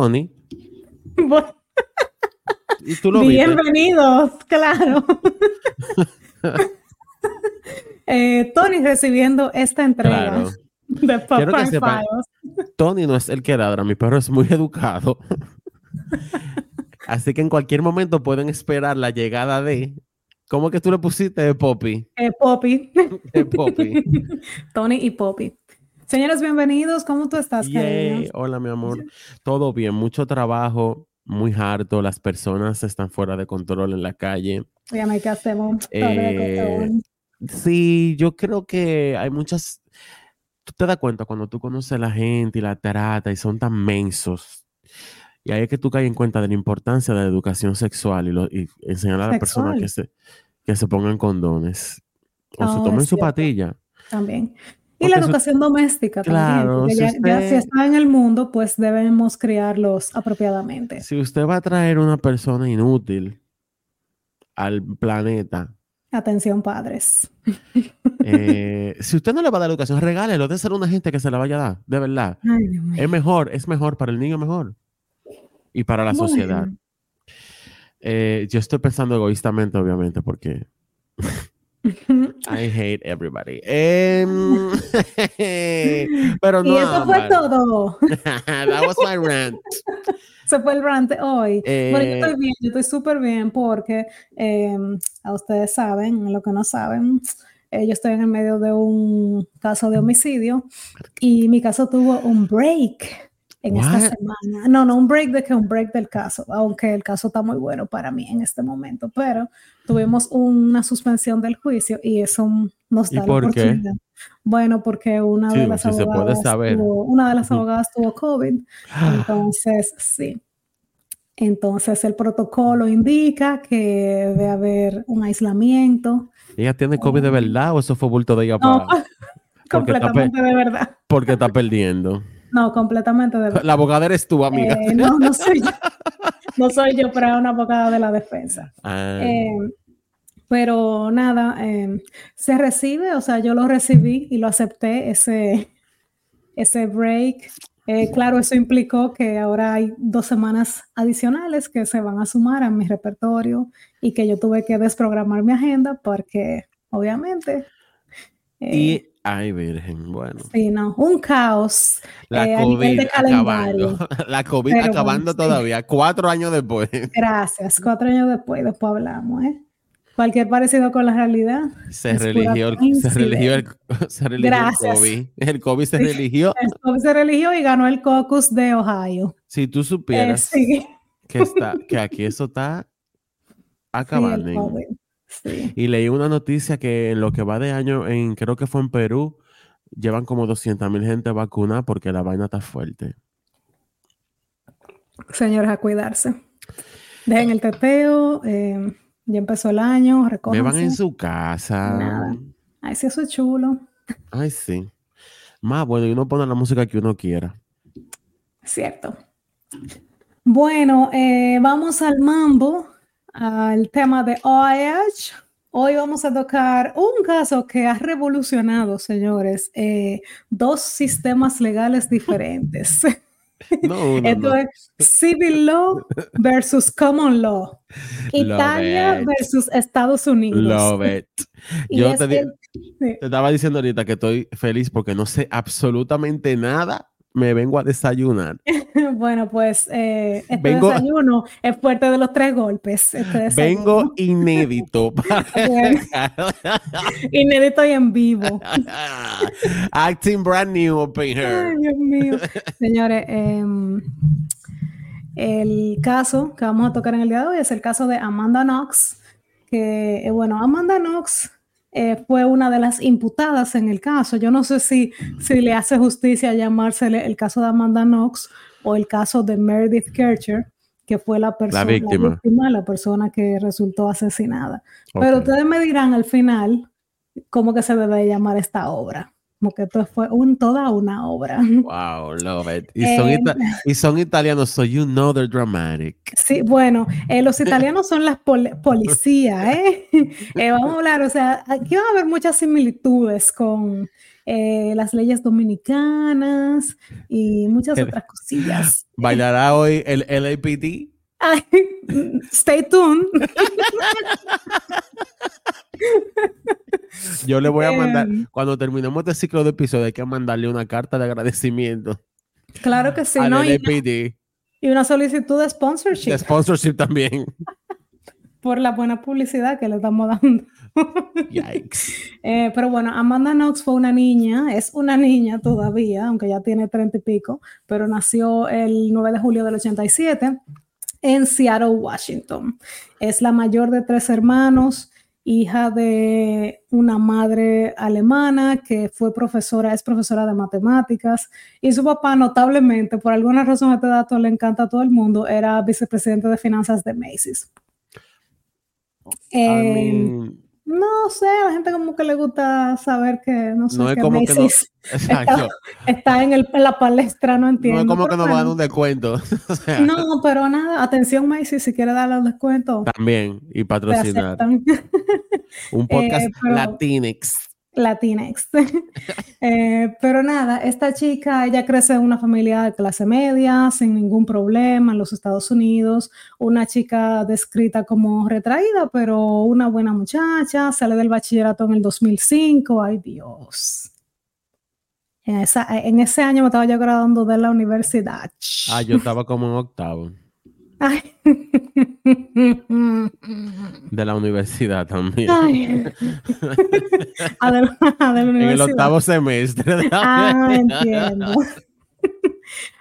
Tony. ¿Y tú lo Bienvenidos, claro. Eh, Tony recibiendo esta entrega de Papá Tony no es el que ladra, mi perro es muy educado. Así que en cualquier momento pueden esperar la llegada de. ¿Cómo que tú le pusiste Poppy? Eh, Poppy. Poppy. Tony y Poppy. Señores, bienvenidos. ¿Cómo tú estás, Hola, mi amor. Todo bien, mucho trabajo, muy harto. Las personas están fuera de control en la calle. Ya me hacemos. Eh, sí, yo creo que hay muchas. Tú te das cuenta cuando tú conoces a la gente y la trata y son tan mensos. Y ahí es que tú caes en cuenta de la importancia de la educación sexual y, lo, y enseñar a las personas que se, que se pongan condones. O se tomen su patilla. También. Y la educación doméstica claro, también. Si ya, si está en el mundo, pues debemos criarlos apropiadamente. Si usted va a traer una persona inútil al planeta. Atención, padres. Eh, si usted no le va a dar educación, regálelo. De ser una gente que se la vaya a dar, de verdad. es mejor, es mejor para el niño, mejor. Y para la sociedad. Eh, yo estoy pensando egoístamente, obviamente, porque I hate everybody. Em, pero no. Y eso fue todo. That was my rant. Se fue el rant hoy. bueno, yo estoy eh, bien, yo estoy súper bien porque em, a ustedes saben, lo que no saben, eh, yo estoy en el medio de un caso de homicidio y mi caso tuvo un break en esta semana. No, no un break de que un break del caso, aunque el caso está muy bueno para mí en este momento, pero tuvimos una suspensión del juicio y eso nos da ¿Y por qué? Bueno, porque una de las abogadas tuvo, una de las abogadas tuvo COVID, entonces sí. Entonces el protocolo indica que debe haber un aislamiento. ¿Ella tiene COVID de eh, verdad o eso fue bulto de ella no, completamente de verdad. Porque está perdiendo. No, completamente de La abogada eres tú, amiga. Eh, no, no soy yo. No soy yo, pero es una abogada de la defensa. Ah. Eh, pero nada, eh, se recibe, o sea, yo lo recibí y lo acepté, ese, ese break. claro, eso implicó que ahora hay dos semanas adicionales que se van a sumar a mi repertorio y que yo tuve que desprogramar mi agenda porque, obviamente. y Ay, Virgen, bueno. Sí, no, un caos. La eh, COVID acabando. La COVID acabando todavía, cuatro años después. Gracias, cuatro años después, después hablamos, ¿eh? Cualquier parecido con la realidad. Se religió, el, se religió, el, se religió el COVID. El COVID se religió. El COVID se religió y ganó el caucus de Ohio. Si tú supieras eh, que, está, que aquí eso está acabando. Y leí una noticia que en lo que va de año, en, creo que fue en Perú, llevan como 200 mil gente vacunada porque la vaina está fuerte. Señores, a cuidarse. Dejen el teteo, eh, ya empezó el año, Me van en su casa. Ay, sí, eso es chulo. Ay, sí. Más bueno, y uno pone la música que uno quiera. Cierto. Bueno, eh, vamos al mambo al tema de OIH. Hoy vamos a tocar un caso que ha revolucionado, señores, eh, dos sistemas legales diferentes. No, Esto es Civil Law versus Common Law. Italia versus Estados Unidos. Love it. Yo te, te, estaba diciendo ahorita que estoy feliz porque no sé absolutamente nada me vengo a desayunar. bueno, pues eh, este desayuno es fuerte de los tres golpes. Este vengo inédito. inédito y en vivo. Acting brand new open here. Dios mío. Señores, em, el caso que vamos a tocar en el día de hoy es el caso de Amanda Knox. Que, eh, bueno, Amanda Knox eh, fue una de las imputadas en el caso. Yo no sé si, si le hace justicia llamársele el caso de Amanda Knox o el caso de Meredith Kircher, que fue la persona, la víctima, la, persona que resultó asesinada. Pero ustedes me dirán al final cómo que se debe llamar esta obra. Como que esto fue un, toda una obra. Wow, love it. Y son, em, y son italianos, so you know they're dramatic. Sí, bueno, eh, los italianos son las policías, ¿eh? ¿eh? Vamos a hablar, o sea, aquí va a haber muchas similitudes con eh, las leyes dominicanas y muchas otras cosillas. ¿Bailará hoy el LAPD? Stay tuned. Yo le voy a mandar, em. cuando terminemos este ciclo de episodios, hay que mandarle una carta de agradecimiento. Claro que sí, ¿no? Y, una solicitud de sponsorship. De sponsorship también. Por la buena publicidad que le estamos dando. Yikes. Eh, pero bueno, Amanda Knox fue una niña, es una niña todavía, aunque ya tiene treinta y pico, pero nació el 9 de julio del 87 en Seattle, Washington. Es la mayor de tres hermanos, hija de una madre alemana que fue profesora, es profesora de matemáticas, y su papá notablemente, por alguna razón este dato le encanta a todo el mundo, era vicepresidente de finanzas de Macy's. Em, no sé, a la gente como que le gusta saber que, no sé, no es como que no, exacto. Está, en, el, la palestra, no entiendo. No es como que nos van a dar un descuento. no, pero nada, atención Macy's, si quiere darle un descuento. También, y patrocinar. un podcast eh, Latinx. Latinx. Eh, pero nada, esta chica, ella crece en una familia de clase media, sin ningún problema en los Estados Unidos, una chica descrita como retraída, pero una buena muchacha, sale del bachillerato en el 2005, ay Dios. En, en ese año me estaba yo graduando de la universidad. Ah, yo estaba como en octavo. De la universidad también. En el octavo semestre. ah, entiendo.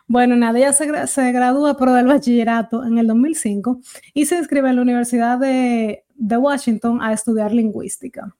Bueno, nada, ella se, gradúa pero del bachillerato en el 2005 y se inscribe en la Universidad de, Washington a estudiar lingüística.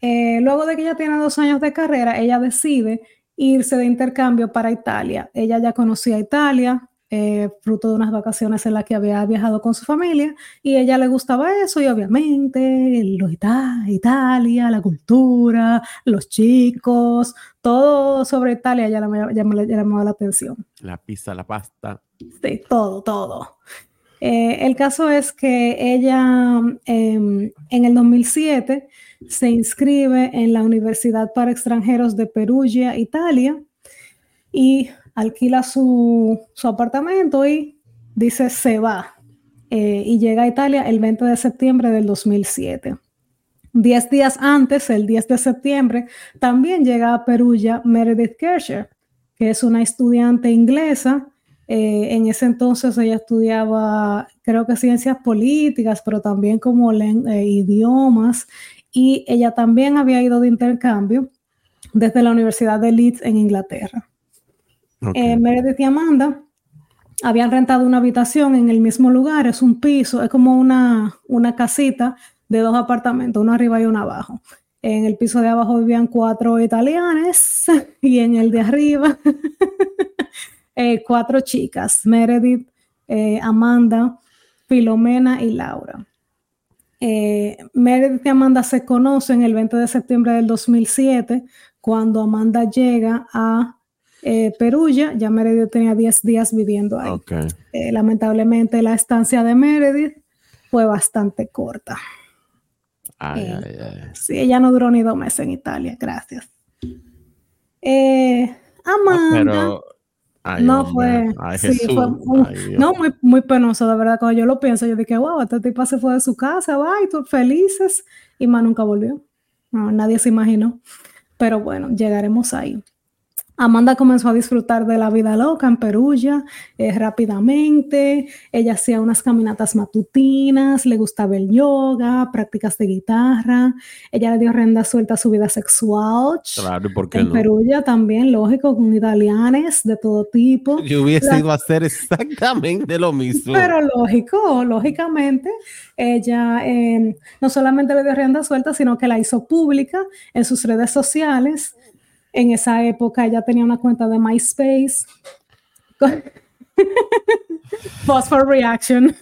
Eh, luego de que ella tiene dos años de carrera, ella decide irse de intercambio para Italia. Ella ya conocía Italia, eh, fruto de unas vacaciones en las que había viajado con su familia y a ella le gustaba eso y obviamente lo Italia, la cultura, los chicos, todo sobre Italia ya le llamó la atención. La pizza, la pasta. Sí, todo, todo. Eh, el caso es que ella em, en el 2007 se inscribe en la Universidad para Extranjeros de Perugia, Italia, y alquila su, apartamento y dice se va. Eh, y llega a Italia el 20 de septiembre del 2007. Diez días antes, el 10 de septiembre, también llega a Perugia Meredith Kersher, que es una estudiante inglesa. Eh, en ese entonces ella estudiaba, creo que ciencias políticas, pero también como eh, idiomas. Y ella también había ido de intercambio desde la Universidad de Leeds en Inglaterra. Eh, Meredith y Amanda habían rentado una habitación en el mismo lugar, es un piso, es como una, una casita de dos apartamentos, uno arriba y uno abajo. En el piso de abajo vivían cuatro italianes y en el de arriba eh, cuatro chicas, Meredith, eh, Amanda, Filomena y Laura. Meredith y Amanda se conocen el 20 de septiembre del 2007, cuando Amanda llega a eh, Perugia, ya Meredith tenía 10 días viviendo ahí. Eh, lamentablemente la estancia de Meredith fue bastante corta. Eh, sí, ella no duró ni dos meses en Italia, gracias. Amanda. no fue, no muy, muy penoso, de verdad. Cuando yo lo pienso, yo dije, wow, este tipo se fue de su casa, va, y todos felices, y más nunca volvió. No, nadie se imaginó. Pero bueno, llegaremos ahí. Amanda comenzó a disfrutar de la vida loca en Perugia eh, rápidamente. Ella hacía unas caminatas matutinas, le gustaba el yoga, prácticas de guitarra. Ella le dio renda suelta a su vida sexual. Claro, ¿por qué en Perugia también, lógico, con italianes de todo tipo. Yo hubiese ido a hacer exactamente lo mismo. Pero lógico, lógicamente, ella eh, no solamente le dio rienda suelta, sino que la hizo pública en sus redes sociales en esa época ella tenía una cuenta de MySpace. Phosphor Reaction.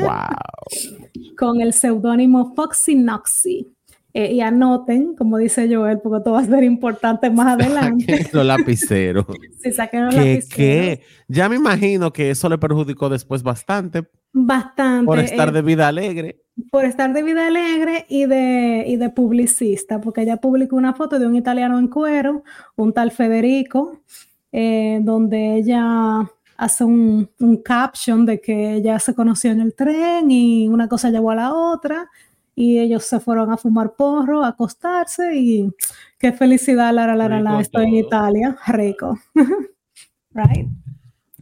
wow. Con el seudónimo Foxy Noxy. eh, y anoten, como dice Joel, porque todo va a ser importante más adelante. los lapiceros. sí, saquen los lapiceros. ¿Qué? Ya me imagino que eso le perjudicó después bastante. Bastante. Por estar de vida alegre. Por estar de vida alegre y de, y de publicista, porque ella publicó una foto de un italiano en cuero, un tal Federico, eh, donde ella hace un, un, caption de que ella se conoció en el tren y una cosa llevó a la otra y ellos se fueron a fumar porro, a acostarse y qué felicidad, Lara, Lara, Lara, estoy en Italia, rico. right?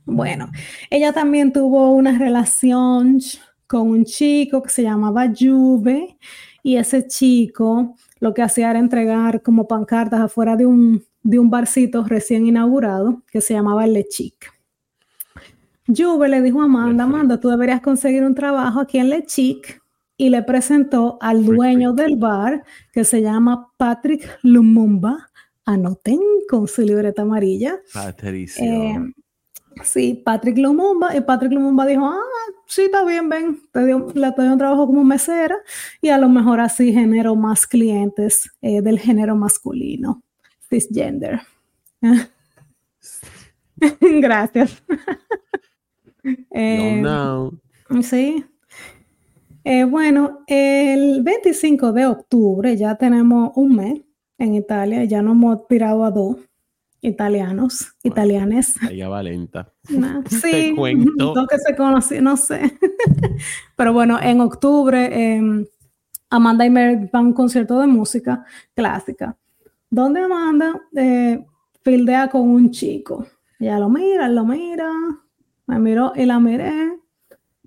Bueno, ella también tuvo una relación con un chico que se llamaba Juve y ese chico lo que hacía era entregar como pancartas afuera de un, de un barcito recién inaugurado que se llamaba El Lechic. Juve le dijo a Amanda, Amanda, tú deberías conseguir un trabajo aquí en Lechic y le presentó al dueño del bar que se llama Patrick Lumumba. Anoten con su libreta amarilla. Patricio. Eh, sí, Patrick Lumumba. Y Patrick Lumumba dijo, ah, sí, está bien, ven, te dio, le doy un trabajo como mesera y a lo mejor así genero más clientes eh, del género masculino, cisgender. Gracias. eh, no, Sí, eh, bueno, el 25 de octubre ya tenemos un mes en Italia, ya nos hemos tirado a dos italianos, italianes. Ella va lenta. sí, que se no sé. Pero bueno, en octubre em, Amanda y Mary van a un concierto de música clásica, donde Amanda eh, fildea con un chico. Ella lo mira, lo mira, me miró y la miré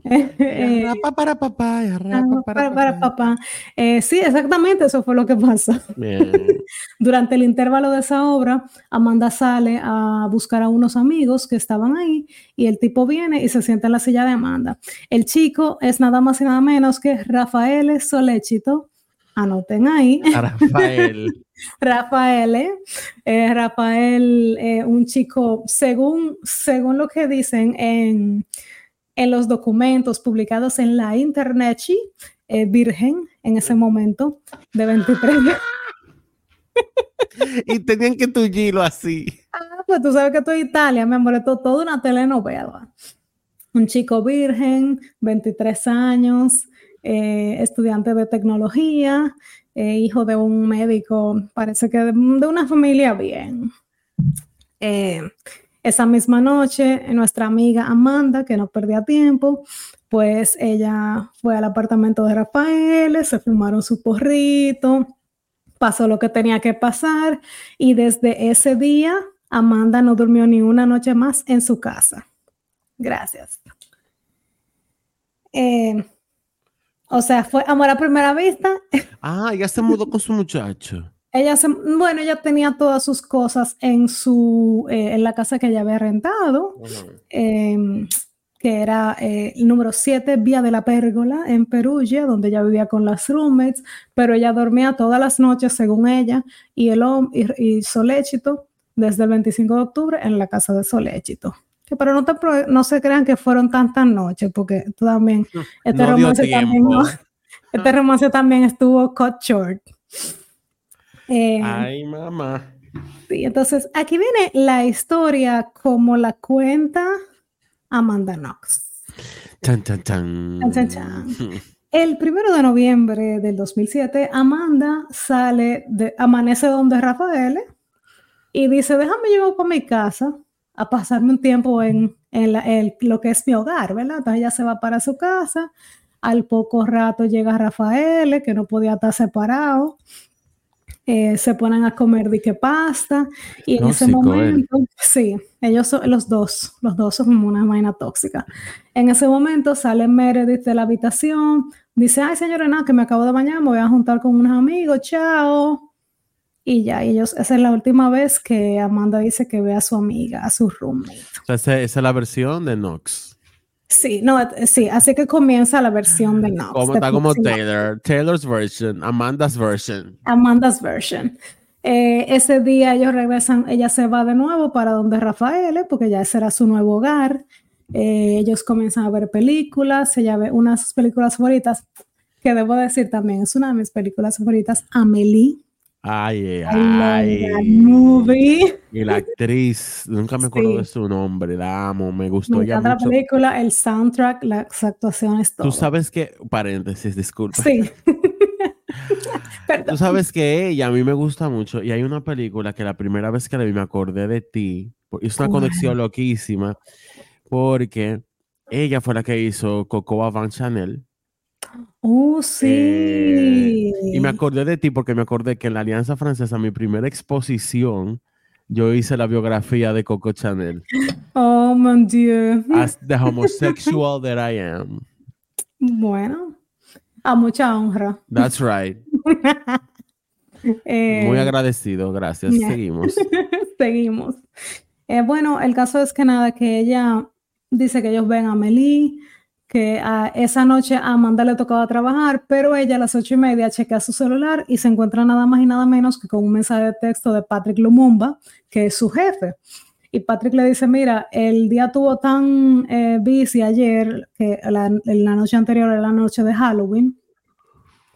rapa para papá, rapa para, para, papá. Eh, sí, exactamente, eso fue lo que pasó. Durante el intervalo de esa obra, Amanda sale a buscar a unos amigos que estaban ahí y el tipo viene y se sienta en la silla de Amanda. El chico es nada más y nada menos que Rafael Solechito. Anoten ahí. Rafael. Rafael, eh, Rafael, eh, un chico, según, según lo que dicen en en los documentos publicados en la internet, eh, virgen en ese momento, de 23 y tenían que tullirlo así. Ah, pues tú sabes que estoy Italia, me amor, esto toda una telenovela. Un chico virgen, 23 años, eh, estudiante de tecnología, eh, hijo de un médico, parece que de, de una familia bien. Esa misma noche, nuestra amiga Amanda, que no perdía tiempo, pues ella fue al apartamento de Rafael, se fumaron su porrito, pasó lo que tenía que pasar y desde ese día Amanda no durmió ni una noche más en su casa. Gracias. Eh, o sea, fue amor a primera vista. Ah, ya se mudó con su muchacho. Ella se, bueno, ella tenía todas sus cosas en su, eh, en la casa que ella había rentado, em, que era eh, el número 7, Vía de la Pérgola, en Perugia, donde ella vivía con las roommates, pero ella dormía todas las noches, según ella, y el y, y Soléchito, desde el 25 de octubre, en la casa de Soléchito. pero no, no se crean que fueron tantas noches, porque también, este, romance también, este romance también estuvo cut short. Eh, Ay, mamá. Sí, entonces aquí viene la historia como la cuenta Amanda Knox. Chan, chan, chan. El primero de noviembre del 2007, Amanda sale, de, amanece donde Rafael y dice, déjame llevar para mi casa a pasarme un tiempo en, en, lo que es mi hogar, ¿verdad? Entonces ella se va para su casa, al poco rato llega Rafael, que no podía estar separado, eh, se ponen a comer de que pasta y en ese momento, sí, ellos son los dos, los dos son como una vaina tóxica. En ese momento sale Meredith de la habitación, dice, ay señora, nada, que me acabo de bañar, me voy a juntar con unos amigos, chao. Y ya, ellos, esa es la última vez que Amanda dice que ve a su amiga, a su roommate. esa es la versión de Knox. Sí, no, eh, sí, así que comienza la versión de Knox. Como, está como Taylor, Taylor's version, Amanda's version. Amanda's version. Eh, ese día ellos regresan, ella se va de nuevo para donde Rafael, porque ya ese era su nuevo hogar. Eh, ellos comienzan a ver películas, ella ve unas películas favoritas. que debo decir también, es una de mis películas favoritas, Amelie. Ay, ay, movie. Y la actriz, nunca me acuerdo de su nombre, la amo, me gustó me ya mucho. la película, el soundtrack, las actuaciones, todo. Tú sabes que, paréntesis, disculpa. Sí. Tú sabes que ella a mí me gusta mucho y hay una película que la primera vez que la vi me acordé de ti. Es una conexión loquísima porque ella fue la que hizo Cocoa Van Chanel. Oh, sí. Eh, y me acordé de ti porque me acordé que en la Alianza Francesa, mi primera exposición, yo hice la biografía de Coco Chanel. Oh, mon Dieu. As the homosexual that I am. Bueno, a mucha honra. That's right. Eh, Muy agradecido, gracias. Seguimos. Seguimos. Eh, bueno, el caso es que nada, que ella dice que ellos ven a Meli, que esa noche a Amanda le tocaba trabajar, pero ella a las ocho y media chequea su celular y se encuentra nada más y nada menos que con un mensaje de texto de Patrick Lumumba, que es su jefe. Y Patrick le dice, mira, el día tuvo tan eh, busy ayer, que la, la noche anterior era la noche de Halloween,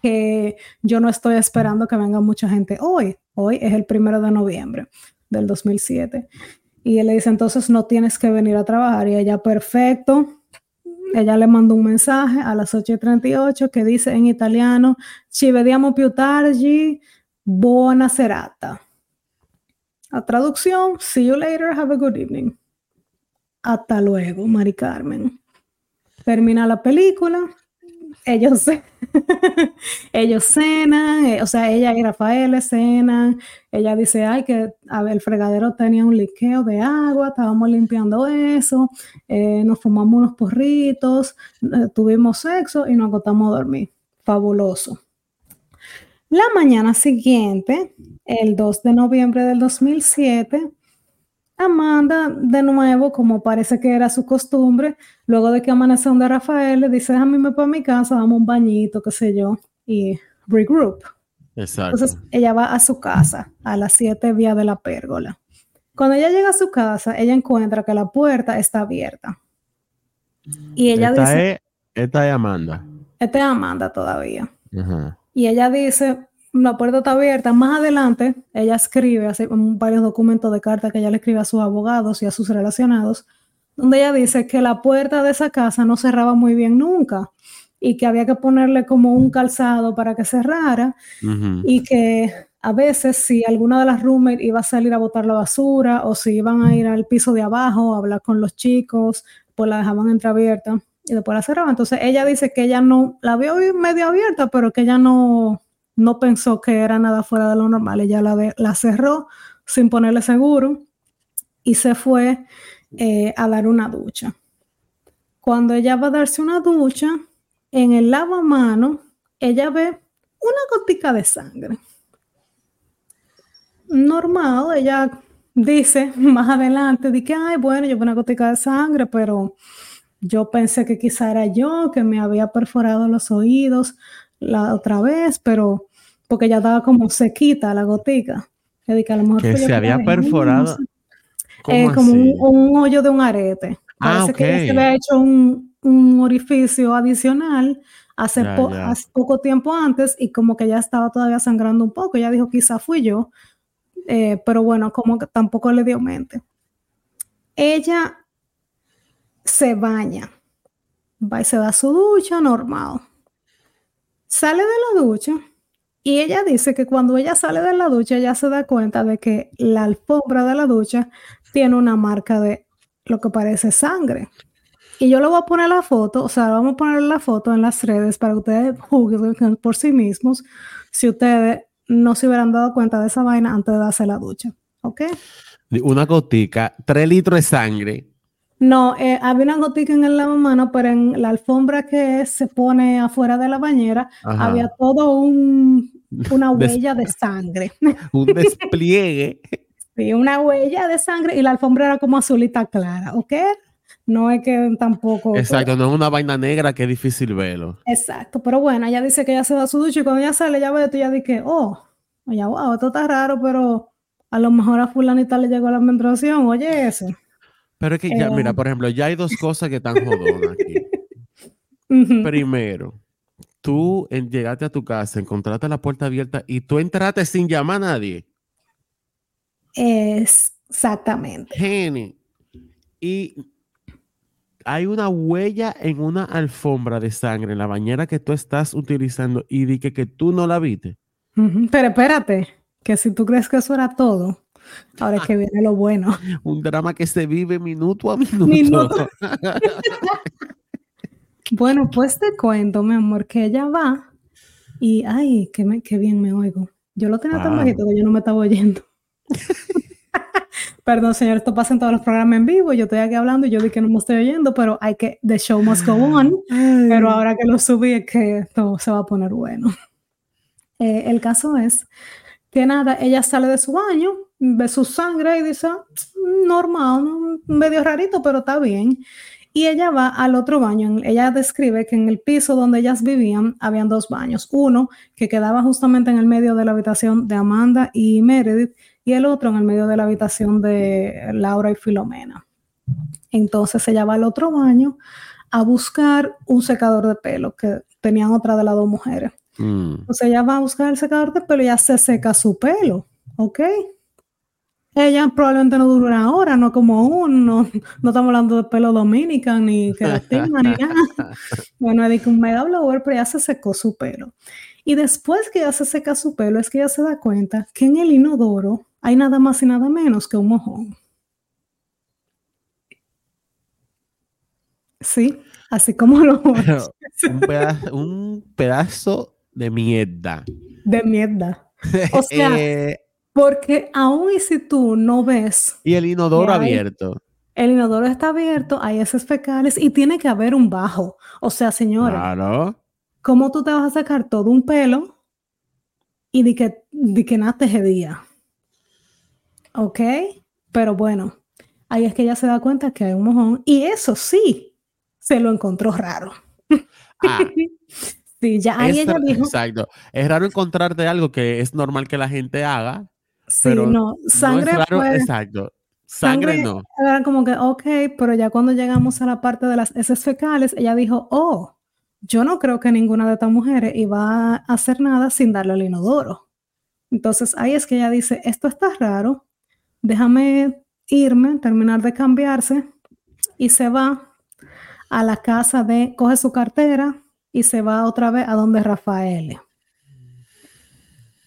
que yo no estoy esperando que venga mucha gente hoy. Hoy es el primero de noviembre del 2007. Y él le dice, entonces no tienes que venir a trabajar. Y ella, perfecto, ella le mandó un mensaje a las 8.38 que dice en italiano, ci vediamo più tardi, buona serata. La traducción, see you later, have a good evening. Hasta luego, Mari Carmen. Termina la película, ellos, ellos cenan, eh, o sea, ella y Rafael cenan, ella dice, ay, que el fregadero tenía un liqueo de agua, estábamos limpiando eso, eh, nos fumamos unos porritos, eh, tuvimos sexo y nos acostamos a dormir. Fabuloso. La mañana siguiente, el 2 de noviembre del 2007, Amanda, de nuevo, como parece que era su costumbre, luego de que amanece donde Rafael, le dice, a mí para mi casa, dame un bañito, qué sé yo, y regroup. Exacto. Entonces ella va a su casa, a las siete vías de la pérgola. Cuando ella llega a su casa, ella encuentra que la puerta está abierta. Y ella esta dice... Es, esta es Amanda. Esta es Amanda todavía. Y ella dice, la puerta está abierta. Más adelante, ella escribe, hace varios documentos de carta que ella le escribe a sus abogados y a sus relacionados, donde ella dice que la puerta de esa casa no cerraba muy bien nunca y que había que ponerle como un calzado para que cerrara y que a veces si alguna de las roommates iba a salir a botar la basura o si iban a ir al piso de abajo a hablar con los chicos, pues la dejaban entreabierta y después la cerraban. Entonces ella dice que ella no, la vio medio abierta, pero que ella no, no pensó que era nada fuera de lo normal. Ella la, cerró sin ponerle seguro y se fue eh, a dar una ducha. Cuando ella va a darse una ducha, en el lavamano, ella ve una gotica de sangre. Normal, ella dice más adelante, de que, ay, bueno, yo veo una gotica de sangre, pero yo pensé que quizá era yo, que me había perforado los oídos la otra vez, pero porque ya estaba como sequita la gotica. Que, a lo mejor que se había perforado. Eh, como un, hoyo de un arete. Ah, Parece que se le ha hecho un, un orificio adicional hace, poco tiempo antes y como que ya estaba todavía sangrando un poco. Ella dijo, quizá fui yo, eh, pero bueno, como que tampoco le dio mente. Ella se baña, va y se da su ducha normal. Sale de la ducha y ella dice que cuando ella sale de la ducha, ella se da cuenta de que la alfombra de la ducha tiene una marca de lo que parece sangre. Y yo le voy a poner la foto, o sea, vamos a poner la foto en las redes para que ustedes juzguen por sí mismos si ustedes no se hubieran dado cuenta de esa vaina antes de darse la ducha. ¿Ok? Una gotica, tres litros de sangre no, eh, había una gotica en el lavamanos, pero en la alfombra que se pone afuera de la bañera había todo un, una huella de sangre. un despliegue. sí, una huella de sangre y la alfombra era como azulita clara, ¿ok? No es que tampoco. Exacto, no es una vaina negra que es difícil verlo. Exacto, pero bueno, ella dice que ella se da su ducha y cuando ella sale, ya ve esto, ya dice, oh, oye, wow, esto está raro, pero a lo mejor a Fulanita le llegó la menstruación, oye, ese. Pero es que ya, mira, eh. por ejemplo, ya hay dos cosas que están jodonas aquí. Primero, tú llegaste a tu casa, encontraste la puerta abierta y tú entraste sin llamar a nadie. Exactamente. Jenny. Y hay una huella en una alfombra de sangre en la bañera que tú estás utilizando y dije que tú no la viste. Pero espérate, que si tú crees que eso era todo, ahora es que viene lo bueno. Un drama que se vive minuto a minuto. bueno, pues te cuento, mi amor, que ella va y, ay, qué, bien me oigo. Yo lo tenía tan bajito que yo no me estaba oyendo. Perdón, señor, esto pasa en todos los programas en vivo. Yo estoy aquí hablando y yo vi que no me estoy oyendo, pero hay que, the show must go on. Pero ahora que lo subí es que todo se va a poner bueno. Eh, el caso es que nada, ella sale de su baño, ve su sangre y dice, mm, normal, medio rarito, pero está bien. Y ella va al otro baño. Ella describe que en el piso donde ellas vivían habían dos baños. Uno que quedaba justamente en el medio de la habitación de Amanda y Meredith y el otro en el medio de la habitación de Laura y Filomena. Entonces ella va al otro baño a buscar un secador de pelo que tenían otra de las dos mujeres. Mm. Entonces ella va a buscar el secador de pelo y ya se seca su pelo, ¿ok? Ella probablemente no dura una hora, no como uno, no, estamos hablando de pelo dominican ni queratina ni nada. Bueno, es un mega blower, pero ya se secó su pelo. Y después que ya se seca su pelo, es que ella se da cuenta que en el inodoro hay nada más y nada menos que un mojón. Sí, así como lo un, pedazo, un pedazo de mierda. De mierda. O sea, eh, porque aún y si tú no ves. Y el inodoro abierto. El inodoro está abierto, hay esos fecales y tiene que haber un bajo. O sea, señora. Claro. ¿Cómo tú te vas a sacar todo un pelo y de que, de que nace ese día? ¿Ok? Pero bueno, ahí es que ella se da cuenta que hay un mojón y eso sí, se lo encontró raro. Ah, sí, ya ahí ella dijo. Exacto. Es raro encontrarte algo que es normal que la gente haga. Sí, no, sangre. No exacto. Sangre, no. Era como que, ok, pero ya cuando llegamos a la parte de las heces fecales, ella dijo, oh, yo no creo que ninguna de estas mujeres iba a hacer nada sin darle el inodoro. Entonces ahí es que ella dice, esto está raro, déjame irme, terminar de cambiarse y se va a la casa de, coge su cartera y se va otra vez a donde Rafael.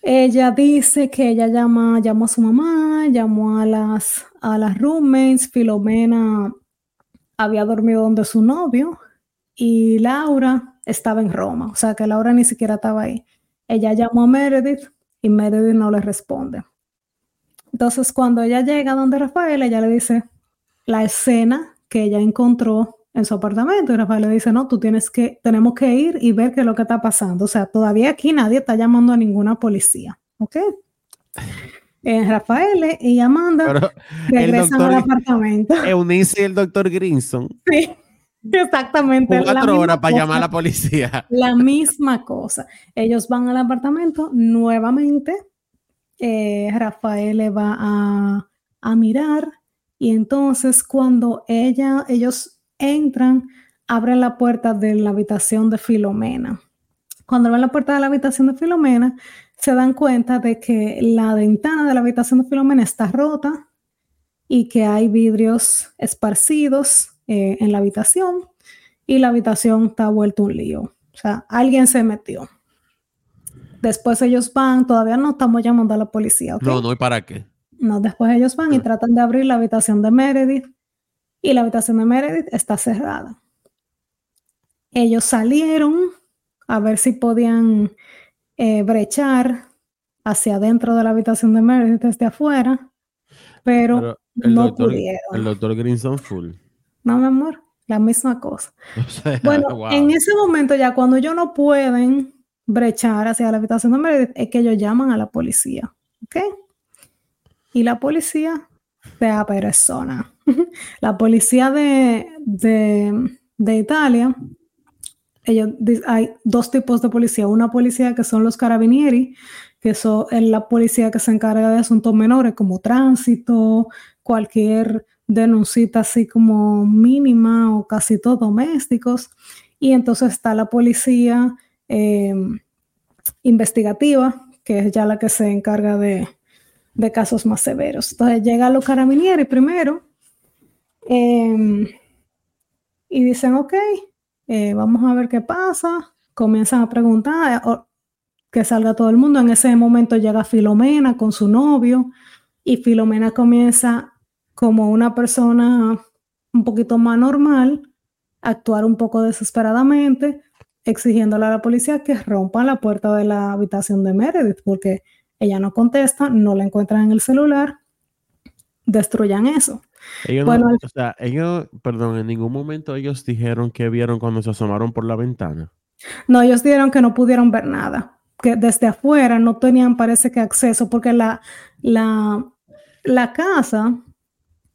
Ella dice que ella llama, llamó a su mamá, llamó a las, a las roommates, Filomena había dormido donde su novio y Laura estaba en Roma, o sea que Laura ni siquiera estaba ahí. Ella llamó a Meredith y Meredith no le responde. Entonces cuando ella llega donde Rafael, ella le dice la escena que ella encontró en su apartamento y Rafael le dice, no, tú tienes que, tenemos que ir y ver qué es lo que está pasando. O sea, todavía aquí nadie está llamando a ninguna policía, ¿ok? Eh, Rafael y Amanda regresan al apartamento. Eunice y el doctor Grinson. Sí. Exactamente. Cuatro horas para llamar a la policía. La misma cosa. Ellos van al apartamento nuevamente. Eh, Rafael le va a, a, mirar y entonces cuando ella, ellos entran, abren la puerta de la habitación de Filomena. Cuando abren la puerta de la habitación de Filomena, se dan cuenta de que la ventana de la habitación de Filomena está rota y que hay vidrios esparcidos eh, en la habitación y la habitación está vuelto un lío. O sea, alguien se metió. Después ellos van, todavía no estamos llamando a la policía. No, no, ¿y para qué? No, después ellos van y tratan de abrir la habitación de Meredith y la habitación de Meredith está cerrada. Ellos salieron a ver si podían eh, brechar hacia adentro de la habitación de Meredith desde afuera, pero, no pudieron. El doctor Grinson full. No, mi amor, la misma cosa. bueno, en ese momento ya cuando ellos no pueden brechar hacia la habitación de Meredith, es que ellos llaman a la policía, ¿ok? Y la policía de persona. la policía de, de, Italia, ellos, hay dos tipos de policía. Una policía que son los carabinieri, que son es la policía que se encarga de asuntos menores como tránsito, cualquier denuncita así como mínima o casi todos domésticos. Y entonces está la policía em, investigativa, que es ya la que se encarga de, de casos más severos. Entonces llegan los carabinieri primero em, y dicen, ok, eh, vamos a ver qué pasa. Comienzan a preguntar, eh, que salga todo el mundo. En ese momento llega Filomena con su novio y Filomena comienza como una persona un poquito más normal, actuar un poco desesperadamente, exigiéndole a la policía que rompan la puerta de la habitación de Meredith, porque ella no contesta, no la encuentran en el celular, destruyan eso. Ellos, bueno, o sea, ellos, perdón, en ningún momento ellos dijeron que vieron cuando se asomaron por la ventana. No, ellos dijeron que no pudieron ver nada, que desde afuera no tenían, parece que acceso, porque la, la, la casa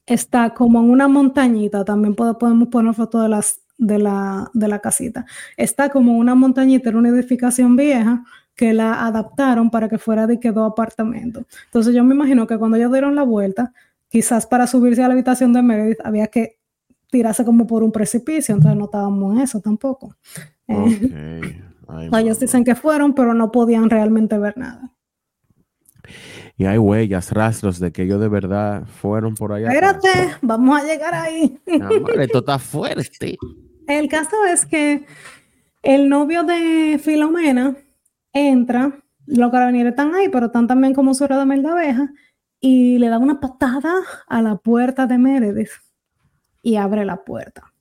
está como en una montañita, también podemos poner fotos de, las, de, la, de la casita, está como una montañita, en una edificación vieja, que la adaptaron para que fuera de que dos apartamentos. Entonces yo me imagino que cuando ellos dieron la vuelta, quizás para subirse a la habitación de Meredith había que tirarse como por un precipicio, entonces no estábamos en eso tampoco. Eh, ellos dicen que fueron, pero no podían realmente ver nada. Y hay huellas, rastros de que ellos de verdad fueron por allá. Espérate, vamos a llegar ahí. esto está fuerte. El caso es que el novio de Filomena entra, los carabineros están ahí, pero están también como su de mel de abeja, y le da una patada a la puerta de Meredith y abre la puerta.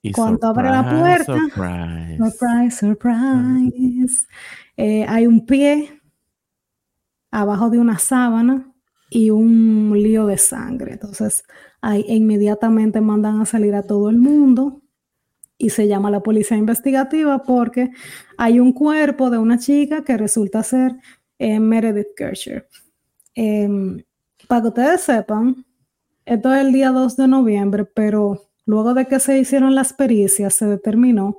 Y Cuando abre la puerta, surprise, surprise, eh, hay un pie abajo de una sábana y un lío de sangre. Entonces, ahí inmediatamente mandan a salir a todo el mundo y se llama la policía investigativa porque hay un cuerpo de una chica que resulta ser eh, Meredith Kircher. Em, para que ustedes sepan, esto es el día 2 de noviembre, pero luego de que se hicieron las pericias, se determinó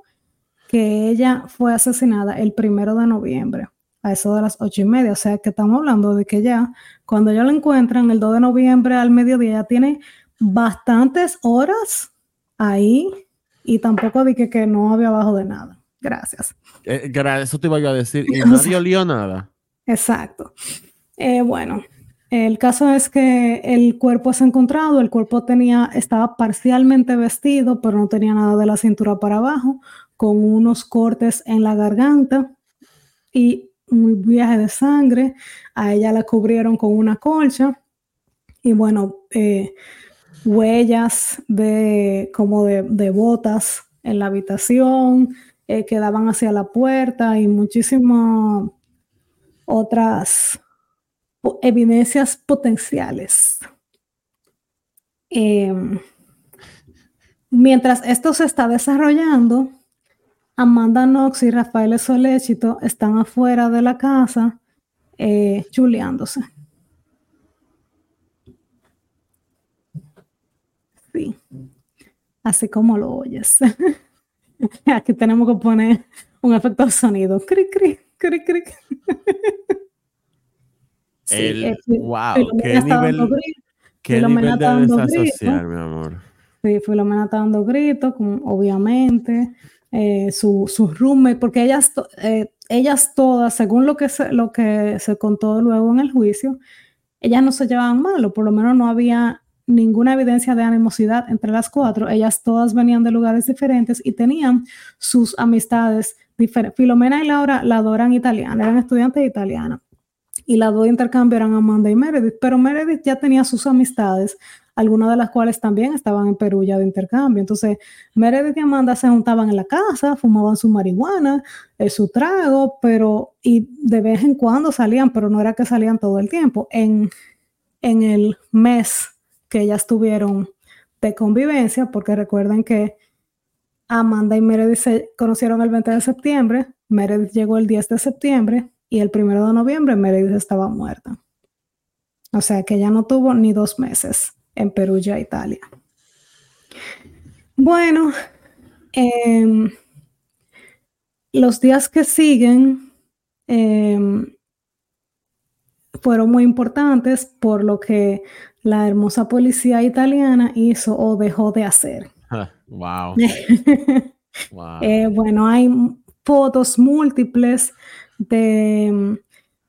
que ella fue asesinada el primero de noviembre, a eso de las ocho y media. O sea que estamos hablando de que ya, cuando ya la encuentran el 2 de noviembre al mediodía, ya tiene bastantes horas ahí y tampoco dije que no había abajo de nada. Gracias. Eh, eso te iba a decir. Y nadie olió nada. Exacto. Eh, bueno, el caso es que el cuerpo se ha encontrado, el cuerpo tenía, estaba parcialmente vestido, pero no tenía nada de la cintura para abajo, con unos cortes en la garganta y un viaje de sangre. A ella la cubrieron con una colcha y bueno, eh, huellas de como de, botas en la habitación eh, que daban hacia la puerta y muchísimas otras evidencias potenciales. Em, mientras esto se está desarrollando, Amanda Knox y Rafael Soléchito están afuera de la casa eh, chuleándose. Sí, así como lo oyes. Aquí tenemos que poner un efecto de sonido. Cric, cric, cric, cric. El, wow, qué nivel, qué nivel de desasociar, mi amor. Sí, Filomena está dando gritos, obviamente. Eh, su, su roommate, porque ellas, eh, ellas todas, según lo que, se, lo que se contó luego en el juicio, ellas no se llevaban mal, o por lo menos no había ninguna evidencia de animosidad entre las cuatro. Ellas todas venían de lugares diferentes y tenían sus amistades diferentes. Filomena y Laura la adoran italiana, eran estudiantes italianas y las dos eran Amanda y Meredith, pero Meredith ya tenía sus amistades, algunas de las cuales también estaban en Perú ya de intercambio. Entonces, Meredith y Amanda se juntaban en la casa, fumaban su marihuana, eh, su trago, pero y de vez en cuando salían, pero no era que salían todo el tiempo. En, en el mes que ellas tuvieron de convivencia, porque recuerden que Amanda y Meredith se conocieron el 20 de septiembre, Meredith llegó el 10 de septiembre, y el primero de noviembre Meredith estaba muerta. O sea que ya no tuvo ni dos meses en Perú ya Italia. Bueno, em, los días que siguen em, fueron muy importantes por lo que la hermosa policía italiana hizo o dejó de hacer. wow. wow. Eh, bueno, hay fotos múltiples de mm,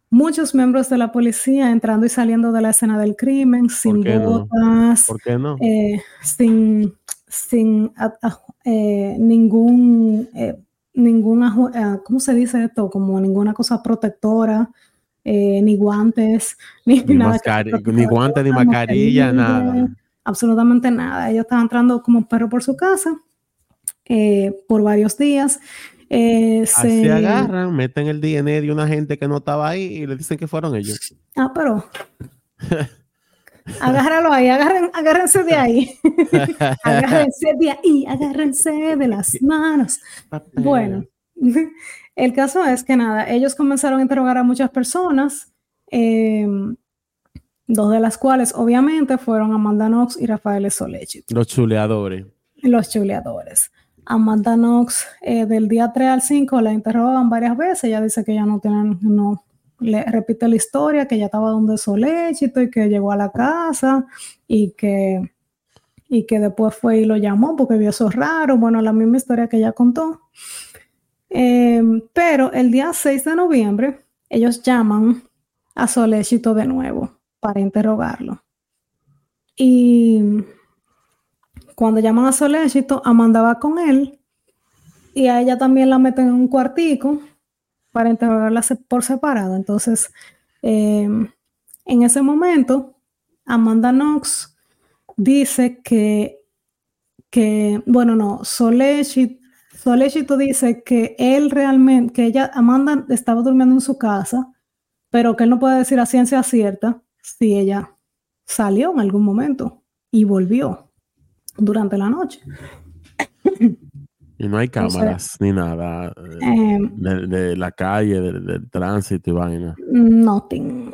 muchos miembros de la policía entrando y saliendo de la escena del crimen sin botas, eh, sin, sin eh, ningún, ninguna, ¿cómo se dice esto? Como ninguna cosa protectora. Ni guantes, ni, nada ni guantes, ni mascarilla, nada. Absolutamente nada. Ellos estaban entrando como un perro por su casa por varios días. Eh, se... agarran, meten el DNA de una gente que no estaba ahí y le dicen que fueron ellos. Ah, pero. Agárralo ahí, agárrense de ahí. agárrense de ahí, agárrense de las manos. Bueno, el caso es que nada, ellos comenzaron a interrogar a muchas personas, em, dos de las cuales obviamente fueron Amanda Knox y Rafael Solechi. Los chuleadores. Los chuleadores. Amanda Knox eh, del día 3 al 5 la interrogan varias veces. Ella dice que ya no tienen, no, le repite la historia, que ya estaba donde Soléchito y que llegó a la casa y que, y que después fue y lo llamó porque vio eso raro. Bueno, la misma historia que ella contó. Em, pero el día 6 de noviembre, ellos llaman a Soléchito de nuevo para interrogarlo. Y cuando llaman a Soléchito, Amanda va con él y a ella también la meten en un cuartico para interrogarla por separado. Entonces, em, en ese momento, Amanda Knox dice que, que bueno, no, Soléchito, dice que él realmente, que ella, Amanda estaba durmiendo en su casa, pero que él no puede decir a ciencia cierta si ella salió en algún momento y volvió durante la noche. Y no hay cámaras ni nada eh, de, la calle, del, tránsito y vaina. Nothing.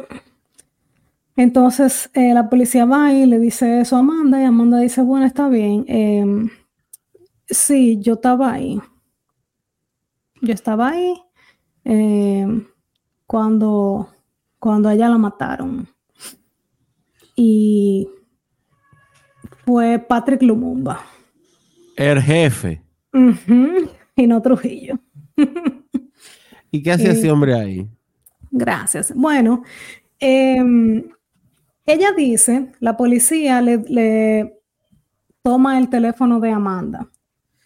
Entonces eh, la policía va y le dice eso a Amanda y Amanda dice, bueno, está bien. Em, sí, yo estaba ahí. Yo estaba ahí em, cuando, cuando a ella la mataron. Y fue Patrick Lumumba. El jefe. Y no Trujillo. ¿Y qué hacía ese eh, hombre ahí? Gracias. Bueno, em, ella dice, la policía le, toma el teléfono de Amanda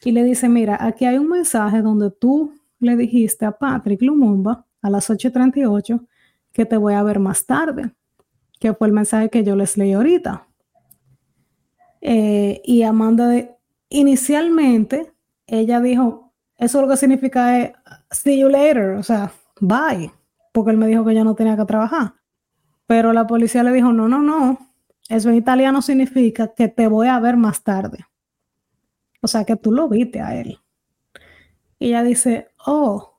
y le dice, mira, aquí hay un mensaje donde tú le dijiste a Patrick Lumumba a las 8.38 que te voy a ver más tarde, que fue el mensaje que yo les leí ahorita. Eh, y Amanda, de, inicialmente, ella dijo, eso lo que significa es, see you later, o sea, bye, porque él me dijo que yo no tenía que trabajar. Pero la policía le dijo, no, no, no, eso en italiano significa que te voy a ver más tarde. O sea, que tú lo viste a él. Y ella dice, oh,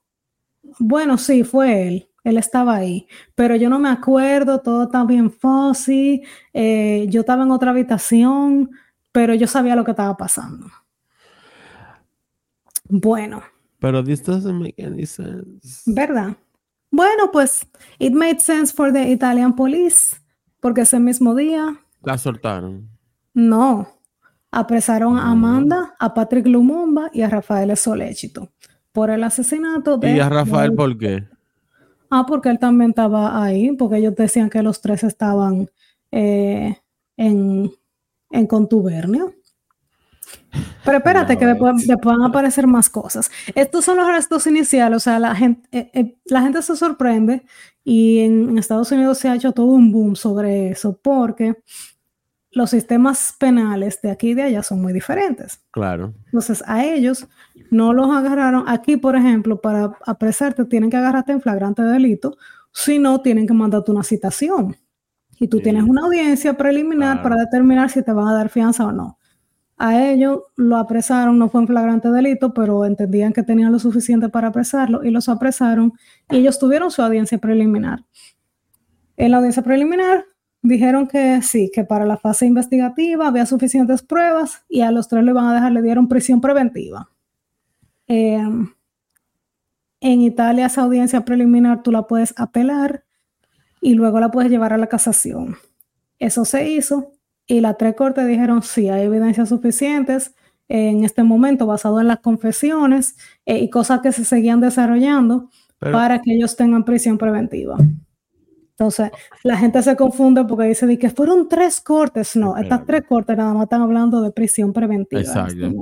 bueno, sí, fue él. Él estaba ahí, pero yo no me acuerdo, todo está bien fuzzy, eh, yo estaba en otra habitación, pero yo sabía lo que estaba pasando. Bueno. Pero this doesn't make any sense. ¿Verdad? Bueno, pues it made sense for the Italian police, porque ese mismo día. La soltaron. No. Apresaron a Amanda, a Patrick Lumumba y a Rafael Soléchito por el asesinato de. ¿Y a Rafael por qué? Ah, porque él también estaba ahí, porque ellos decían que los tres estaban eh, en, en, contubernio. Pero espérate, que después, van a aparecer más cosas. Estos son los restos iniciales, o sea, la gente, eh, eh, la gente se sorprende y en, Estados Unidos se ha hecho todo un boom sobre eso, porque los sistemas penales de aquí y de allá son muy diferentes. Claro. Entonces, a ellos no los agarraron. Aquí, por ejemplo, para apresarte, tienen que agarrarte en flagrante delito, si no, tienen que mandarte una citación. Y tú tienes una audiencia preliminar para determinar si te van a dar fianza o no. A ellos lo apresaron, no fue en flagrante delito, pero entendían que tenían lo suficiente para apresarlo y los apresaron y ellos tuvieron su audiencia preliminar. En la audiencia preliminar dijeron que sí, que para la fase investigativa había suficientes pruebas y a los tres le van a dejar, le dieron prisión preventiva. Em, en Italia esa audiencia preliminar tú la puedes apelar y luego la puedes llevar a la casación. Eso se hizo y las tres cortes dijeron sí, hay evidencias suficientes en este momento basado en las confesiones eh, y cosas que se seguían desarrollando para que ellos tengan prisión preventiva. Entonces, la gente se confunde porque dice que fueron tres cortes. No, estas tres cortes nada más están hablando de prisión preventiva. Este Exacto.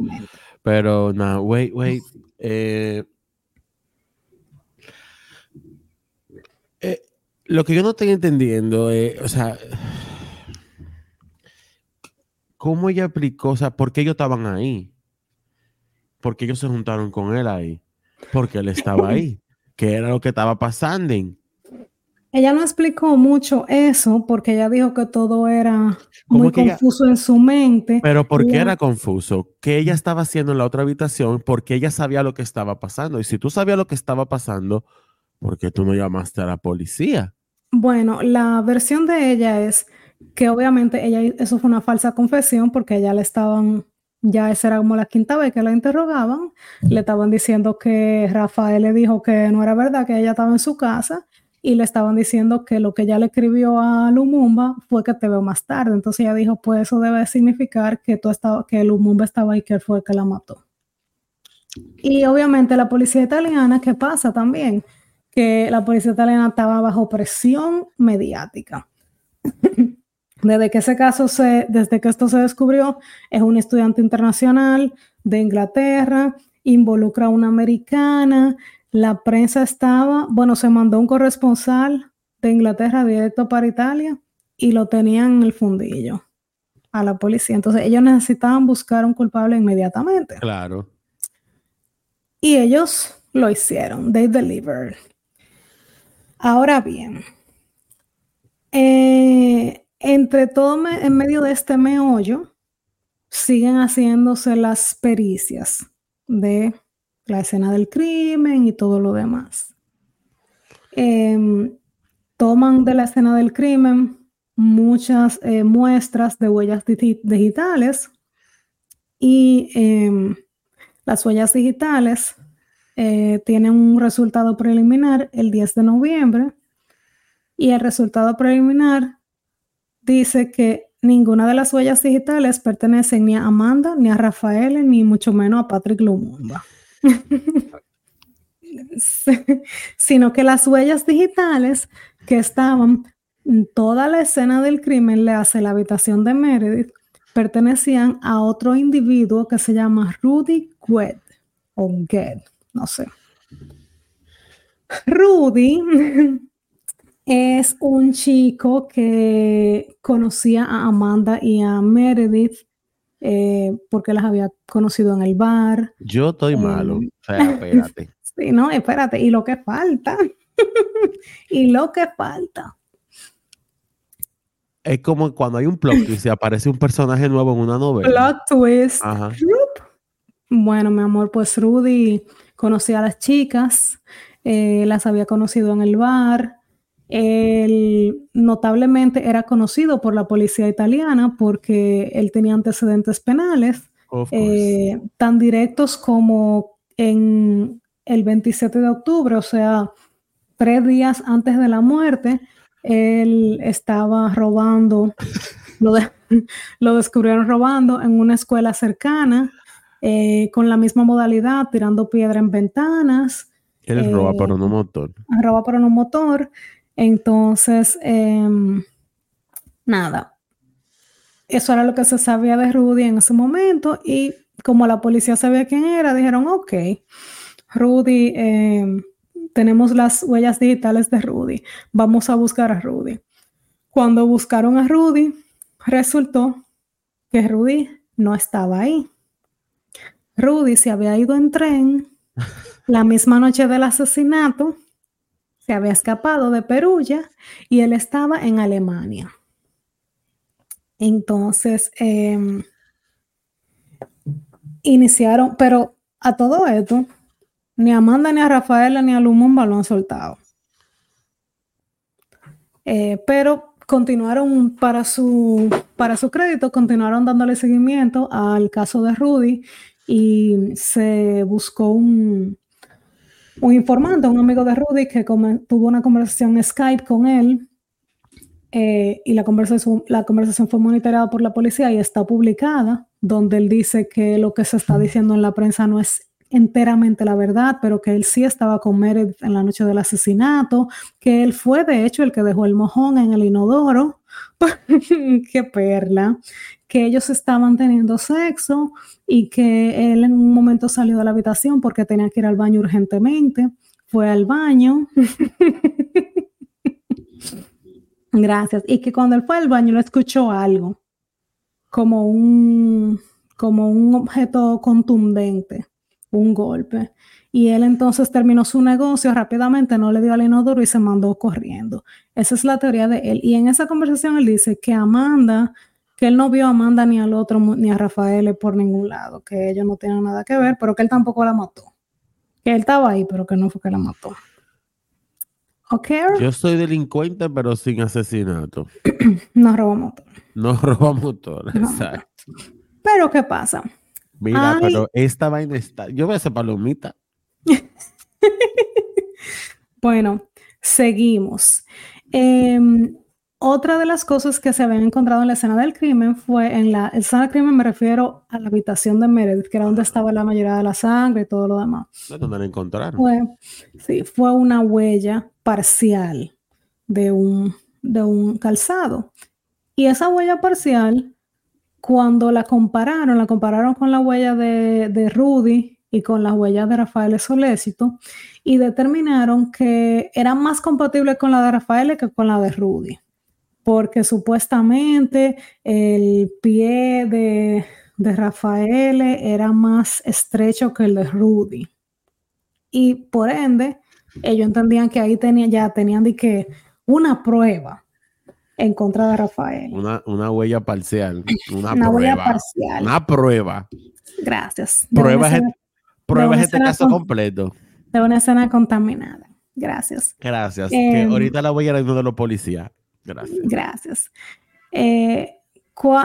Pero, no, wait, wait. Eh, eh, lo que yo no estoy entendiendo es, o sea, ¿cómo ella aplicó? O sea, ¿por qué ellos estaban ahí? ¿Por qué ellos se juntaron con él ahí? Porque él estaba ahí. ¿Qué era lo que estaba pasando? Ella no explicó mucho eso porque ella dijo que todo era muy confuso en su mente. Pero ¿por qué era confuso? ¿Qué ella estaba haciendo en la otra habitación? Porque ella sabía lo que estaba pasando. Y si tú sabías lo que estaba pasando, ¿por qué tú no llamaste a la policía? Bueno, la versión de ella es que obviamente ella, eso fue una falsa confesión porque ella le estaban ya esa era como la quinta vez que la interrogaban, le estaban diciendo que Rafael le dijo que no era verdad, que ella estaba en su casa y le estaban diciendo que lo que ella le escribió a Lumumba fue que te veo más tarde. Entonces ella dijo, pues eso debe significar que, tú estaba, que Lumumba estaba ahí, que él fue el que la mató. Y obviamente la policía italiana, ¿qué pasa también? Que la policía italiana estaba bajo presión mediática. Desde que ese caso se, desde que esto se descubrió, es un estudiante internacional de Inglaterra, involucra a una americana, la prensa estaba, bueno, se mandó un corresponsal de Inglaterra directo para Italia y lo tenían en el fundillo a la policía. Entonces ellos necesitaban buscar un culpable inmediatamente. Claro. Y ellos lo hicieron, they delivered. Ahora bien, eh, entre todo en medio de este meollo, siguen haciéndose las pericias de la escena del crimen y todo lo demás. Em, toman de la escena del crimen muchas eh, muestras de huellas digitales y em, las huellas digitales eh, tienen un resultado preliminar el 10 de noviembre y el resultado preliminar dice que ninguna de las huellas digitales pertenecen ni a Amanda, ni a Rafael, ni mucho menos a Patrick Lumumba. Sino que las huellas digitales que estaban en toda la escena del crimen, le hace la habitación de Meredith, pertenecían a otro individuo que se llama Rudy Gued o Ged, no sé. Rudy es un chico que conocía a Amanda y a Meredith eh, porque las había conocido en el bar. Yo estoy malo. O sea, espérate. sí, no, espérate. Y lo que falta. y lo que falta. Es como cuando hay un plot twist y aparece un personaje nuevo en una novela. Plot twist. Ajá. Bueno, mi amor, pues Rudy conocía a las chicas, eh, las había conocido en el bar, él notablemente era conocido por la policía italiana porque él tenía antecedentes penales eh, tan directos como en el 27 de octubre, o sea, tres días antes de la muerte, él estaba robando, lo, lo descubrieron robando en una escuela cercana, eh, con la misma modalidad, tirando piedra en ventanas. Él roba por un motor. Roba por un motor. Entonces, em, nada, eso era lo que se sabía de Rudy en ese momento y como la policía sabía quién era, dijeron, ok, Rudy, em, tenemos las huellas digitales de Rudy, vamos a buscar a Rudy. Cuando buscaron a Rudy, resultó que Rudy no estaba ahí. Rudy se había ido en tren la misma noche del asesinato se había escapado de Perugia y él estaba en Alemania. Entonces, em, iniciaron, pero a todo esto, ni a Amanda, ni a Rafaela, ni a Lumumba lo han soltado. Eh, pero continuaron para su, para su crédito, continuaron dándole seguimiento al caso de Rudy y se buscó un, un informante, un amigo de Rudy que tuvo una conversación Skype con él, eh, y la conversación, la conversación fue monitoreada por la policía y está publicada, donde él dice que lo que se está diciendo en la prensa no es enteramente la verdad, pero que él sí estaba con Meredith en la noche del asesinato, que él fue de hecho el que dejó el mojón en el inodoro. Qué perla. Que ellos estaban teniendo sexo y que él en un momento salió de la habitación porque tenía que ir al baño urgentemente. Fue al baño. Gracias. Y que cuando él fue al baño, lo escuchó algo, como un, como un objeto contundente, un golpe. Y él entonces terminó su negocio rápidamente, no le dio al inodoro y se mandó corriendo. Esa es la teoría de él. Y en esa conversación él dice que Amanda, que él no vio a Amanda ni al otro, ni a Rafael por ningún lado, que ellos no tienen nada que ver, pero que él tampoco la mató. Que él estaba ahí, pero que no fue que la mató. Yo soy delincuente, pero sin asesinato. no roba motor. No roba motor, exacto. Pero, ¿qué pasa? Mira, pero esta vaina está. Yo voy a hacer palomita. bueno, seguimos. Em, otra de las cosas que se habían encontrado en la escena del crimen fue en la escena del crimen, me refiero a la habitación de Meredith, que era donde estaba la mayoría de la sangre y todo lo demás. ¿Dónde la encontraron? Fue, sí, fue una huella parcial de un, de un calzado. Y esa huella parcial, cuando la compararon, la compararon con la huella de, de Rudy y con las huellas de Rafael Solécito y determinaron que era más compatible con la de Rafael que con la de Rudy porque supuestamente el pie de, Rafael era más estrecho que el de Rudy. Y por ende, ellos entendían que ahí tenía, ya tenían de que una prueba en contra de Rafael. Una, huella parcial. Una, prueba, huella parcial. Una prueba. Gracias. Pruebas, pruebas este caso completo. De una escena contaminada. Gracias. Gracias. que em, ahorita la voy a ir de los policías. Gracias. Gracias. Eh,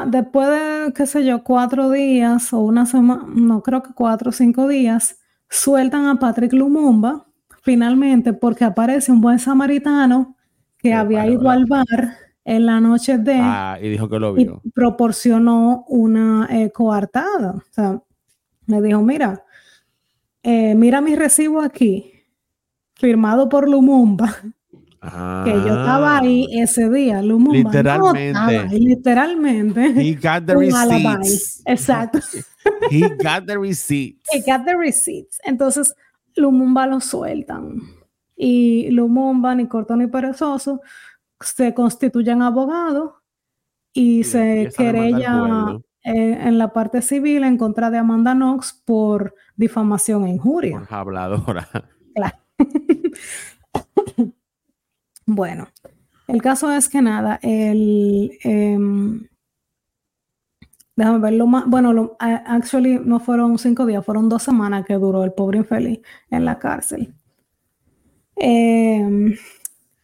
después de, qué sé yo, cuatro días o una semana, no creo que cuatro o cinco días, sueltan a Patrick Lumumba finalmente porque aparece un buen samaritano que había ido al bar en la noche de... Ah, y dijo que lo vio. Y proporcionó una eh, coartada. O sea, me dijo, mira, eh, mira mi recibo aquí, firmado por Lumumba que yo estaba ahí ah. ese día, Lumumba. Literalmente. literalmente. He got the receipts. Exacto. He got the receipts. He got the receipts. Entonces, Lumumba lo sueltan. Y Lumumba, ni corto ni perezoso, se constituyen abogados y, se querella en la parte civil en contra de Amanda Knox por difamación e injuria. Por habladora. Claro. Bueno, el caso es que nada, el... Em, déjame verlo más. Bueno, lo, actually no fueron cinco días, fueron dos semanas que duró el pobre infeliz en la cárcel. Em,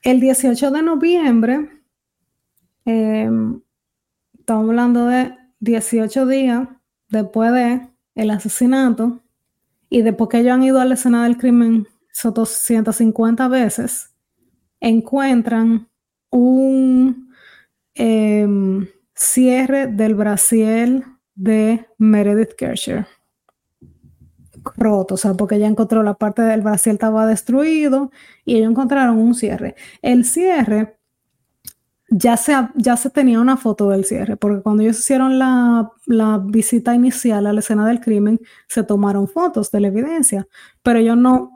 el 18 de noviembre, em, estamos hablando de 18 días después de el asesinato y después que ellos han ido a la escena del crimen 150 veces, encuentran un em, cierre del Brasil de Meredith Kircher roto, o sea, porque ya encontró la parte del Brasil estaba destruido y ellos encontraron un cierre. El cierre ya se, ya se tenía una foto del cierre, porque cuando ellos hicieron la, la, visita inicial a la escena del crimen, se tomaron fotos de la evidencia, pero ellos no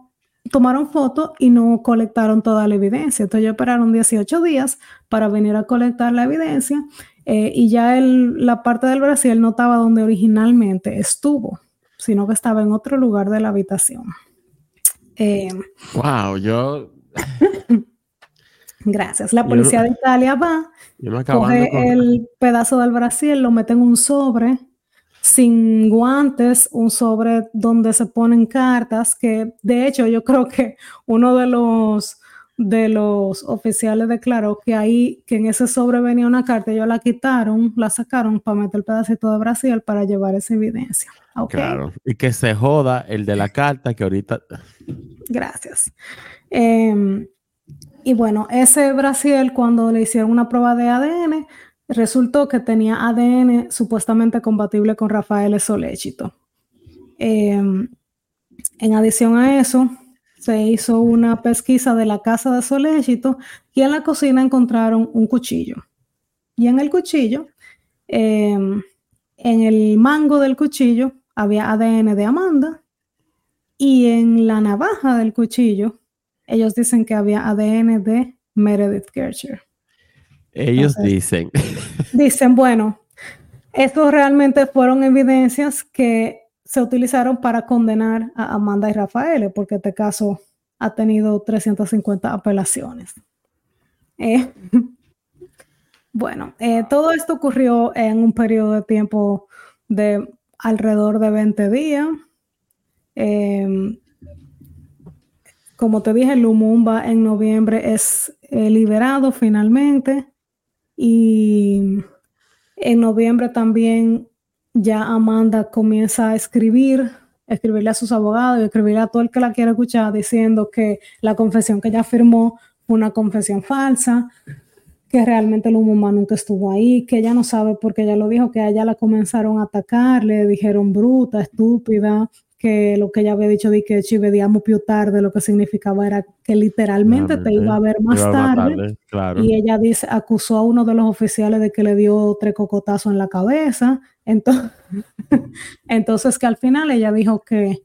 tomaron fotos y no colectaron toda la evidencia. Entonces ellos esperaron 18 días para venir a colectar la evidencia eh, y ya el, la parte del Brasil no estaba donde originalmente estuvo, sino que estaba en otro lugar de la habitación. wow, eh, yo... Gracias. La policía de Italia va, coge el pedazo del Brasil, lo mete en un sobre sin guantes, un sobre donde se ponen cartas, que de hecho yo creo que uno de los de los oficiales declaró que ahí, que en ese sobre venía una carta, ellos la quitaron, la sacaron para meter el pedacito de Brasil para llevar esa evidencia. Claro, y que se joda el de la carta que ahorita... Gracias. Em, y bueno, ese Brasil, cuando le hicieron una prueba de ADN, resultó que tenía ADN supuestamente compatible con Rafael Soléchito. Em, en adición a eso, se hizo una pesquisa de la casa de Soléchito y en la cocina encontraron un cuchillo. Y en el cuchillo, em, en el mango del cuchillo, había ADN de Amanda y en la navaja del cuchillo, ellos dicen que había ADN de Meredith Kircher. Ellos dicen. Dicen, bueno, estos realmente fueron evidencias que se utilizaron para condenar a Amanda y Rafael, porque este caso ha tenido 350 apelaciones. Eh, bueno, eh, todo esto ocurrió en un periodo de tiempo de alrededor de 20 días. Em, como te dije, Lumumba en noviembre es eh, liberado finalmente y en noviembre también ya Amanda comienza a escribir, escribirle a sus abogados y escribirle a todo el que la quiera escuchar diciendo que la confesión que ella firmó fue una confesión falsa, que realmente Lumumba nunca estuvo ahí, que ella no sabe porque ella lo dijo, que a ella la comenzaron a atacar, le dijeron bruta, estúpida, que lo que ella había dicho de que ci vediamo più tarde, lo que significaba era que literalmente te iba a ver más tarde. Y ella dice, acusó a uno de los oficiales de que le dio tres cocotazos en la cabeza. Entonces, entonces que al final ella dijo que,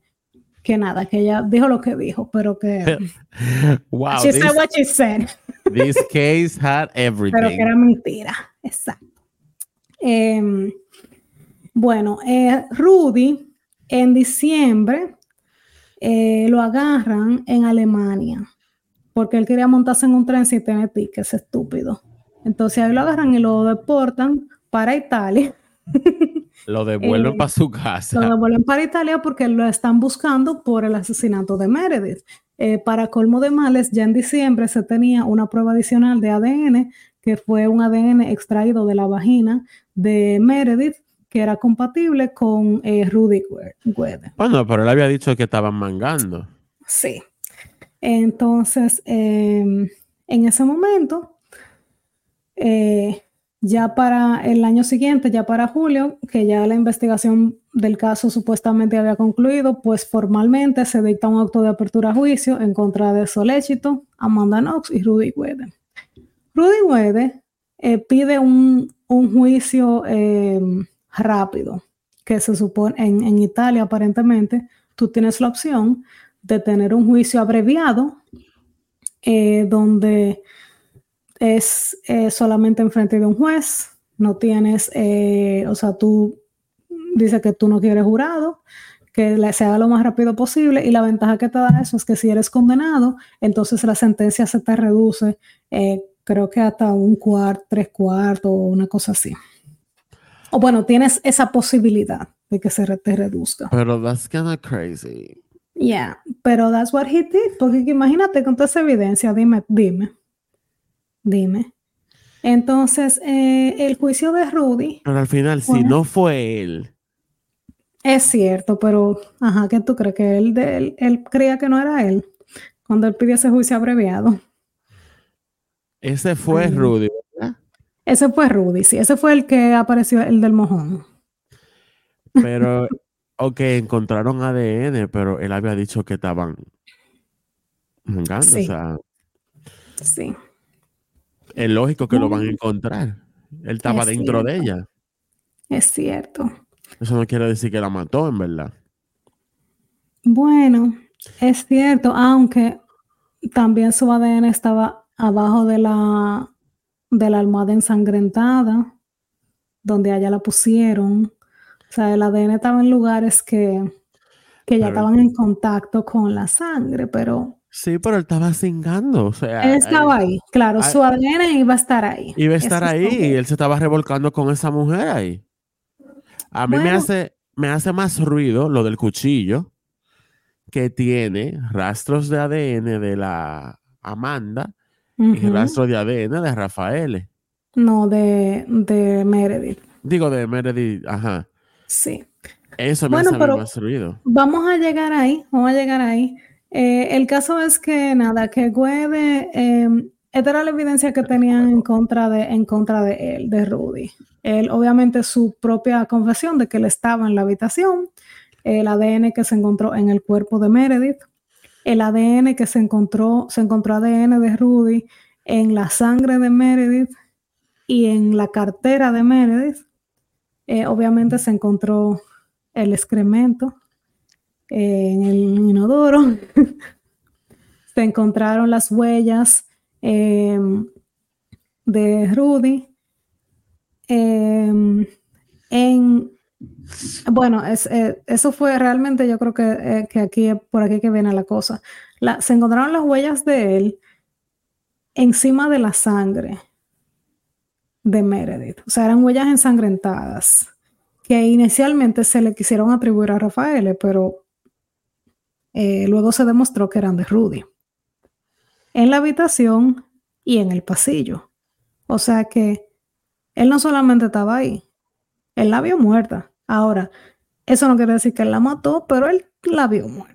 que nada, que ella dijo lo que dijo, pero que... wow. She said what she said. this case had everything. Pero que era mentira, exacto. Em, bueno, eh, Rudy en diciembre eh, lo agarran en Alemania porque él quería montarse en un tren sin tener tickets, es estúpido. Entonces ahí lo agarran y lo deportan para Italia. Lo devuelven eh, para su casa. Lo devuelven para Italia porque lo están buscando por el asesinato de Meredith. Eh, para colmo de males, ya en diciembre se tenía una prueba adicional de ADN, que fue un ADN extraído de la vagina de Meredith, que era compatible con eh, Rudy Guede. Bueno, pero él había dicho que estaban mangando. Sí. Entonces, em, en ese momento, eh, ya para el año siguiente, ya para julio, que ya la investigación del caso supuestamente había concluido, pues formalmente se dicta un acto de apertura a juicio en contra de Soléchito, Amanda Knox y Rudy Guede. Rudy Guede eh, pide un, un juicio em, rápido, que se supone en, Italia aparentemente tú tienes la opción de tener un juicio abreviado eh, donde es eh, solamente en frente de un juez, no tienes, eh, o sea, tú dices que tú no quieres jurado, que se haga lo más rápido posible y la ventaja que te da eso es que si eres condenado, entonces la sentencia se te reduce, creo que hasta un cuarto, tres cuartos una cosa así. O bueno, tienes esa posibilidad de que se te reduzca. Pero that's kind of crazy. Yeah, pero that's what he did. Porque imagínate con toda esa evidencia, dime, dime, dime. Entonces, eh, el juicio de Rudy. Pero al final, si no fue él. Es cierto, pero, ajá, ¿qué tú crees? Que él, él, él creía que no era él cuando él pidió ese juicio abreviado. Ese fue Rudy, ese fue Rudy, sí, ese fue el que apareció, el del mojón. Pero, ok, encontraron ADN, pero él había dicho que estaban sí. Sí. Es lógico que lo van a encontrar. Él estaba dentro de ella. Es cierto. Eso no quiere decir que la mató, en verdad. Bueno, es cierto, aunque también su ADN estaba abajo de la de la almohada ensangrentada, donde allá la pusieron. O sea, el ADN estaba en lugares que, que ya estaban en contacto con la sangre, pero... Sí, pero él estaba cingando, o sea... Él estaba ahí, claro, su ADN iba a estar ahí. Iba a estar ahí y él se estaba revolcando con esa mujer ahí. A mí me, hace, me hace más ruido lo del cuchillo, que tiene rastros de ADN de la Amanda y rastro de ADN de Rafael. No, de, de Meredith. Digo, de Meredith, ajá. Sí. Eso me bueno, hace más ruido. Vamos a llegar ahí, vamos a llegar ahí. Eh, el caso es que nada, que Guede, em, esta era la evidencia que tenían en contra de, en contra de él, de Rudy. Él, obviamente, su propia confesión de que él estaba en la habitación, el ADN que se encontró en el cuerpo de Meredith, el ADN que se encontró, se encontró ADN de Rudy en la sangre de Meredith y en la cartera de Meredith. Eh, obviamente se encontró el excremento eh, en el inodoro. se encontraron las huellas em, de Rudy em, en bueno, eh, eso fue realmente, yo creo que, que, aquí por aquí que viene la cosa. se encontraron las huellas de él encima de la sangre de Meredith. O sea, eran huellas ensangrentadas que inicialmente se le quisieron atribuir a Rafael, pero eh, luego se demostró que eran de Rudy. En la habitación y en el pasillo. O sea que él no solamente estaba ahí, él la vio muerta. Ahora, eso no quiere decir que él la mató, pero él la vio muerta.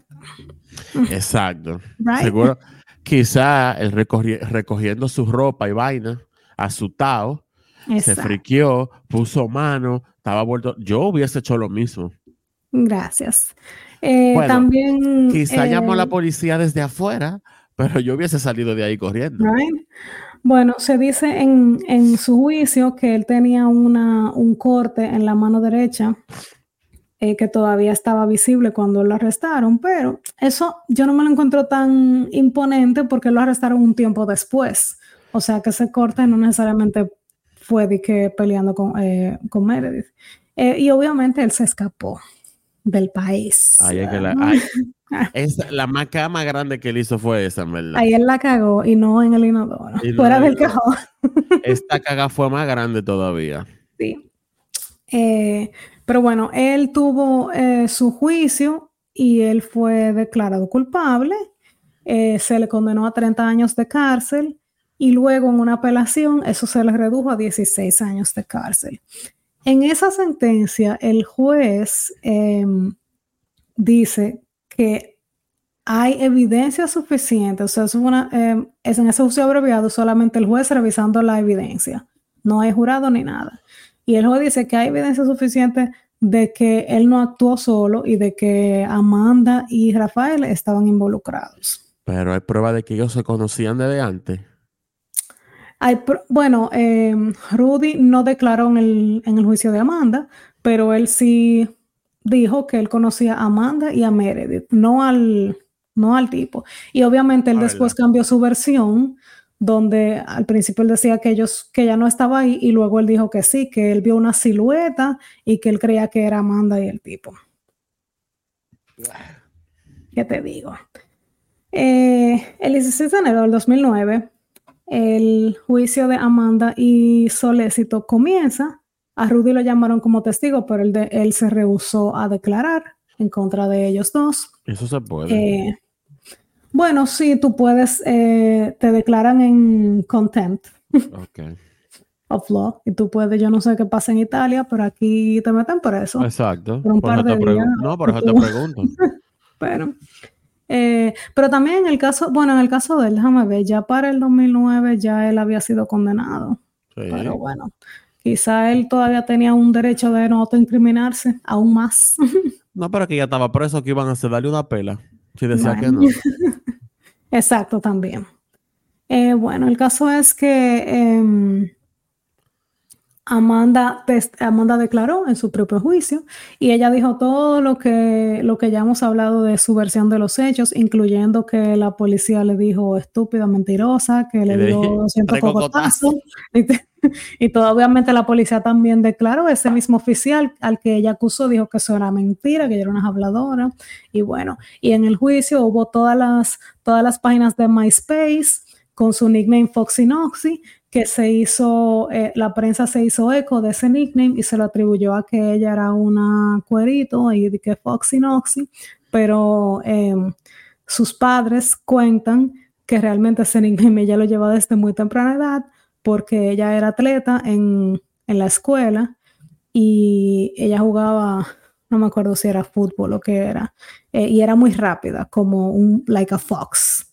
Exacto. Seguro, quizá él recogiendo su ropa y vaina, asustado, se friqueó, puso mano, estaba vuelto. Yo hubiese hecho lo mismo. Gracias. Eh, también. Quizá llamó a la eh, policía desde afuera, pero yo hubiese salido de ahí corriendo. Bueno, se dice en, en, su juicio que él tenía una, un corte en la mano derecha eh, que todavía estaba visible cuando lo arrestaron, pero eso yo no me lo encuentro tan imponente porque lo arrestaron un tiempo después. O sea que ese corte no necesariamente fue de que peleando con, eh, con Meredith. Eh, y obviamente él se escapó del país. Es que la, la maca más grande que él hizo fue esa, ¿verdad? Ahí él la cagó y no en el inodoro, fuera del cajón. Esta caga fue más grande todavía. Sí. Eh, pero bueno, él tuvo su juicio y él fue declarado culpable. se le condenó a 30 años de cárcel y luego en una apelación eso se le redujo a 16 años de cárcel. En esa sentencia, el juez em, dice que hay evidencia suficiente, o sea, es, una, em, es en ese juicio abreviado solamente el juez revisando la evidencia, no hay jurado ni nada. Y el juez dice que hay evidencia suficiente de que él no actuó solo y de que Amanda y Rafael estaban involucrados. Pero hay prueba de que ellos se conocían desde antes bueno, em, Rudy no declaró en el, juicio de Amanda, pero él sí dijo que él conocía a Amanda y a Meredith, no al, no al tipo. Y obviamente él ah, después cambió su versión, donde al principio él decía que ellos, que ya no estaba ahí, y luego él dijo que sí, que él vio una silueta y que él creía que era Amanda y el tipo. ¿Qué te digo? Eh, el 16 de enero del 2009, el juicio de Amanda y Solécito comienza. A Rudy lo llamaron como testigo, pero él, de, él se rehusó a declarar en contra de ellos dos. Eso se puede. Eh, bueno, sí, tú puedes, eh, te declaran en contempt of law y tú puedes, yo no sé qué pasa en Italia, pero aquí te meten por eso. Exacto. Por un par de días, no, por eso te pregunto. pero eh, pero también en el caso, bueno, en el caso de él, déjame ver, ya para el 2009 ya él había sido condenado. Pero bueno, quizá él todavía tenía un derecho de no autoincriminarse, aún más. no, pero que ya estaba preso, que iban a hacer darle una pela. Si decía que no. Exacto, también. Eh, bueno, el caso es que em, Amanda, Amanda declaró en su propio juicio y ella dijo todo lo que, lo que ya hemos hablado de su versión de los hechos, incluyendo que la policía le dijo estúpida, mentirosa, que le dio ciento cogotazos. Y, y todo, obviamente la policía también declaró, ese mismo oficial al que ella acusó dijo que eso era mentira, que ella era una habladora. Y bueno, y en el juicio hubo todas las, todas las páginas de MySpace con su nickname Foxy Noxy que se hizo, eh, la prensa se hizo eco de ese nickname y se lo atribuyó a que ella era una cuerito y que Foxy Noxy, pero em, sus padres cuentan que realmente ese nickname ella lo lleva desde muy temprana edad porque ella era atleta en, en la escuela y ella jugaba no me acuerdo si era fútbol o qué era, eh, y era muy rápida, como un, like a fox.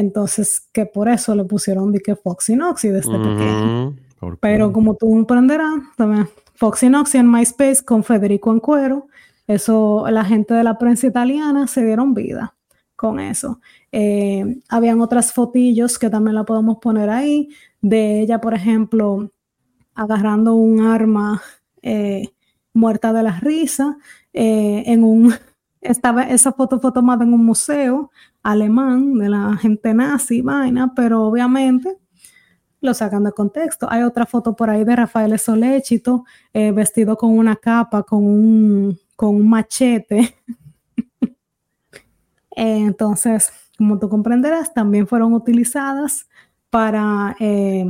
Entonces, que por eso le pusieron de que Foxy Noxy desde pequeño. Pero como tú comprenderás, también Foxy Noxy en MySpace con Federico Encuero, eso, la gente de la prensa italiana se dieron vida con eso. Eh, habían otras fotillos que también la podemos poner ahí, de ella, por ejemplo, agarrando un arma eh, muerta de la risa, eh, en un, estaba, esa foto fue tomada en un museo alemán de la gente nazi, vaina, pero obviamente lo sacan de contexto. Hay otra foto por ahí de Rafael Soléchito vestido con una capa, con un, con un machete. entonces, como tú comprenderás, también fueron utilizadas para eh,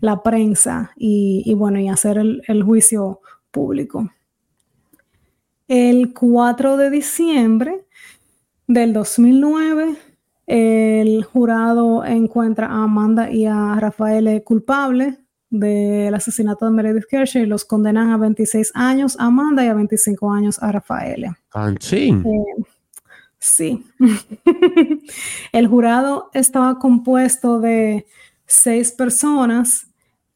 la prensa y, bueno, y hacer el, juicio público. El 4 de diciembre del 2009, el jurado encuentra a Amanda y a Rafael culpables del asesinato de Meredith Kershaw y los condenan a 26 años a Amanda y a 25 años a Rafael. Sí. el jurado estaba compuesto de seis personas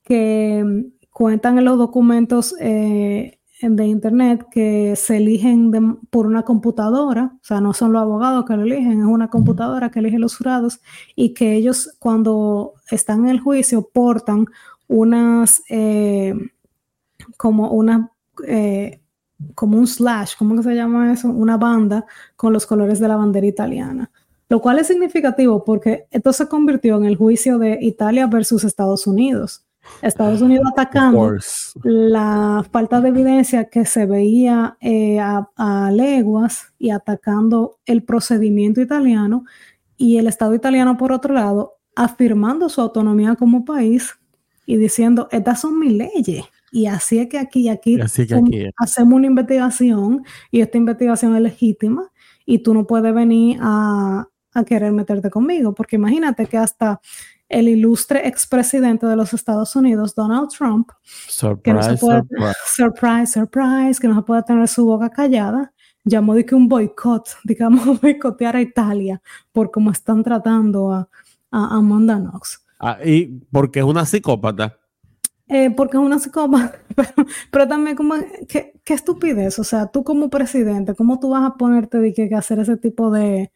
que cuentan en los documentos eh, de internet que se eligen por una computadora, o sea, no son los abogados que lo eligen, es una computadora que elige los jurados y que ellos cuando están en el juicio portan unas, eh, como una, eh, como un slash, ¿cómo que se llama eso? Una banda con los colores de la bandera italiana. Lo cual es significativo porque esto se convirtió en el juicio de Italia versus Estados Unidos. Estados Unidos atacando la falta de evidencia que se veía eh, a, a, leguas y atacando el procedimiento italiano y el Estado italiano por otro lado afirmando su autonomía como país y diciendo, estas son mis leyes y así es que aquí, aquí, hacemos una investigación y esta investigación es legítima y tú no puedes venir a, querer meterte conmigo, porque imagínate que hasta el ilustre expresidente de los Estados Unidos, Donald Trump, surprise, que no se puede, surprise. surprise, que no se puede tener su boca callada, llamó de que un boicot, digamos, boicotear a Italia por cómo están tratando a, a Amanda Knox. Ah, y porque es una psicópata. Eh, porque es una psicópata, pero, también como, ¿qué, estupidez, o sea, tú como presidente, ¿cómo tú vas a ponerte de que, hacer ese tipo de,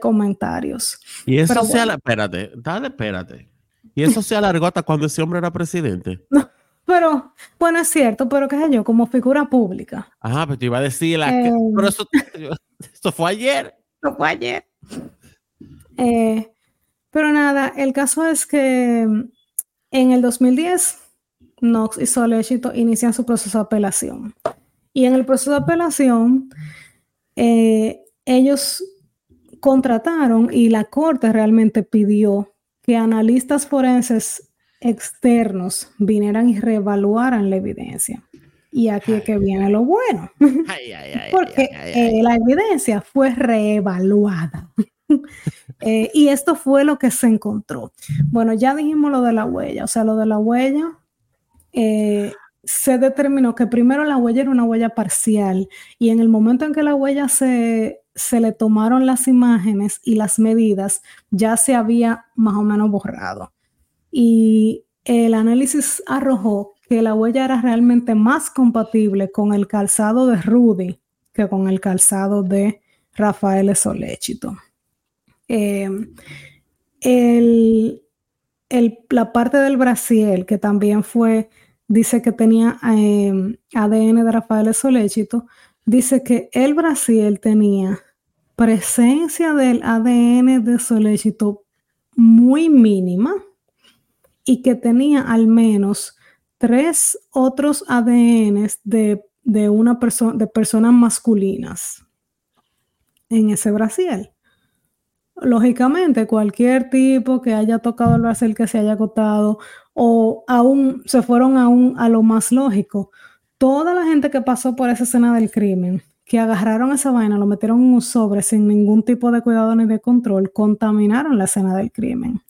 comentarios? Y eso se espérate, dale, espérate. Y eso se alargó hasta cuando ese hombre era presidente. No, pero, bueno, es cierto, pero qué sé yo, como figura pública. Ajá, pero te iba a decir, la que, pero eh, eso, fue ayer. Eso fue ayer. Eh, pero nada, el caso es que en el 2010 Knox y Solechito inician su proceso de apelación. Y en el proceso de apelación, eh, ellos contrataron y la corte realmente pidió que analistas forenses externos vinieran y reevaluaran la evidencia. Y aquí es que viene lo bueno, porque eh, la evidencia fue reevaluada. Eh, y esto fue lo que se encontró. Bueno, ya dijimos lo de la huella, o sea, lo de la huella eh, se determinó que primero la huella era una huella parcial y en el momento en que la huella se, se le tomaron las imágenes y las medidas, ya se había más o menos borrado. Y el análisis arrojó que la huella era realmente más compatible con el calzado de Rudy que con el calzado de Rafael Soléchito. Eh, la parte del Brasil, que también fue dice que tenía em, ADN de Rafael Soléchito, dice que el Brasil tenía presencia del ADN de Soléchito muy mínima y que tenía al menos tres otros ADNs de, una persona de personas masculinas en ese Brasil. Lógicamente, cualquier tipo que haya tocado el Brasil, que se haya acotado, o aún se fueron aún a lo más lógico. Toda la gente que pasó por esa escena del crimen, que agarraron esa vaina, lo metieron en un sobre sin ningún tipo de cuidado ni de control, contaminaron la escena del crimen.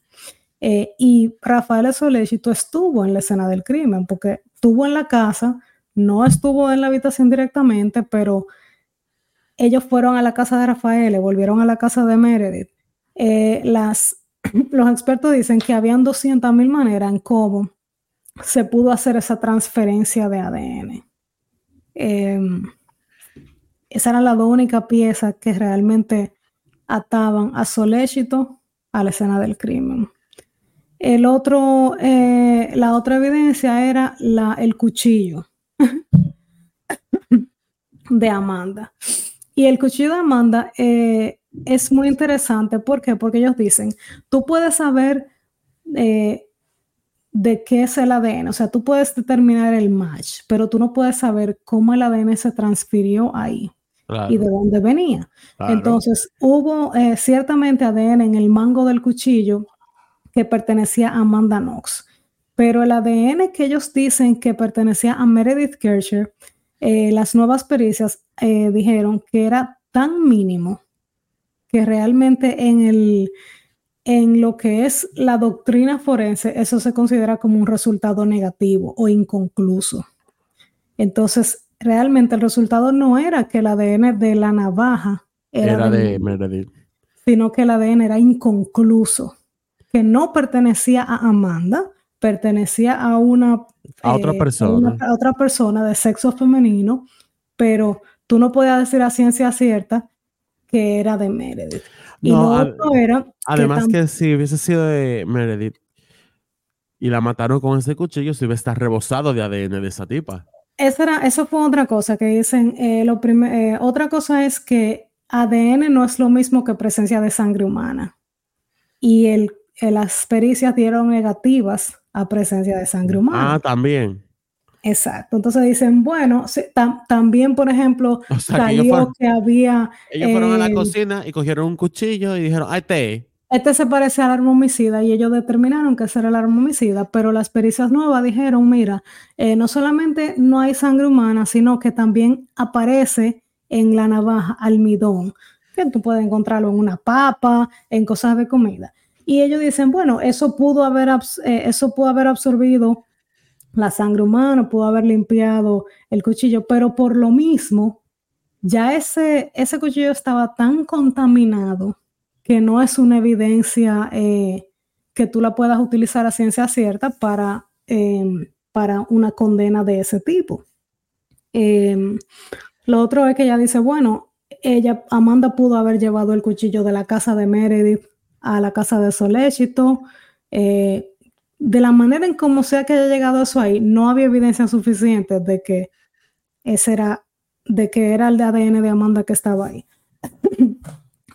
Eh, y Rafael Solechito estuvo en la escena del crimen, porque estuvo en la casa, no estuvo en la habitación directamente, pero ellos fueron a la casa de Rafael, volvieron a la casa de Meredith, eh, las, los expertos dicen que habían 200.000 maneras en cómo se pudo hacer esa transferencia de ADN. Em, esa era la única pieza que realmente ataban a Soléchito a la escena del crimen. El otro, eh, la otra evidencia era la, el cuchillo de Amanda. Y el cuchillo de Amanda eh, es muy interesante. ¿Por qué? Porque ellos dicen, tú puedes saber eh, de qué es el ADN, o sea, tú puedes determinar el match, pero tú no puedes saber cómo el ADN se transfirió ahí. Y de dónde venía. Entonces, hubo ciertamente ADN en el mango del cuchillo que pertenecía a Amanda Knox. Pero el ADN que ellos dicen que pertenecía a Meredith Kircher, eh, las nuevas pericias eh, dijeron que era tan mínimo que realmente en, el, en lo que es la doctrina forense, eso se considera como un resultado negativo o inconcluso. Entonces, realmente el resultado no era que el ADN de la navaja era, de Meredith, sino que el ADN era inconcluso que no pertenecía a Amanda, pertenecía a una a otra eh, persona. A, otra persona de sexo femenino, pero tú no podías decir a ciencia cierta que era de Meredith. Y no, otro era. Además que, si hubiese sido de Meredith y la mataron con ese cuchillo, si hubiese estar rebosado de ADN de esa tipa. Esa era, eso fue otra cosa que dicen. Eh, lo eh, otra cosa es que ADN no es lo mismo que presencia de sangre humana. Y el las pericias dieron negativas a presencia de sangre humana. Ah, también. Exacto. Entonces dicen, bueno, también, por ejemplo, salió que, había... Ellos fueron a la eh, cocina y cogieron un cuchillo y dijeron, ah, este Este se parece al arma homicida y ellos determinaron que ese el arma homicida, pero las pericias nuevas dijeron, mira, eh, no solamente no hay sangre humana, sino que también aparece en la navaja almidón, que tú puedes encontrarlo en una papa, en cosas de comida. Y ellos dicen, bueno, eso pudo haber, eh, eso pudo haber absorbido la sangre humana, pudo haber limpiado el cuchillo, pero por lo mismo, ya ese, ese cuchillo estaba tan contaminado que no es una evidencia eh, que tú la puedas utilizar a ciencia cierta para, em, para una condena de ese tipo. Em, lo otro es que ella dice, bueno, ella, Amanda pudo haber llevado el cuchillo de la casa de Meredith a la casa de Soléchito. Eh, de la manera en cómo sea que haya llegado eso ahí, no había evidencia suficiente de que ese era, de que era el de ADN de Amanda que estaba ahí.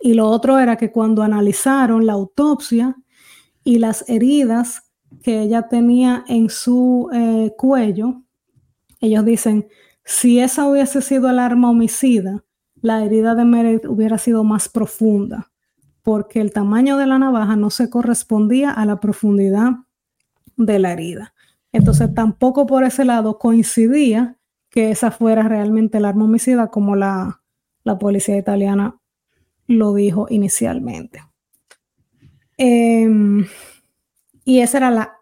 Y lo otro era que cuando analizaron la autopsia y las heridas que ella tenía en su eh, cuello, ellos dicen, si esa hubiese sido el arma homicida, la herida de Meredith hubiera sido más profunda porque el tamaño de la navaja no se correspondía a la profundidad de la herida. Entonces tampoco por ese lado coincidía que esa fuera realmente el arma homicida como la, policía italiana lo dijo inicialmente. Em, y esa era la,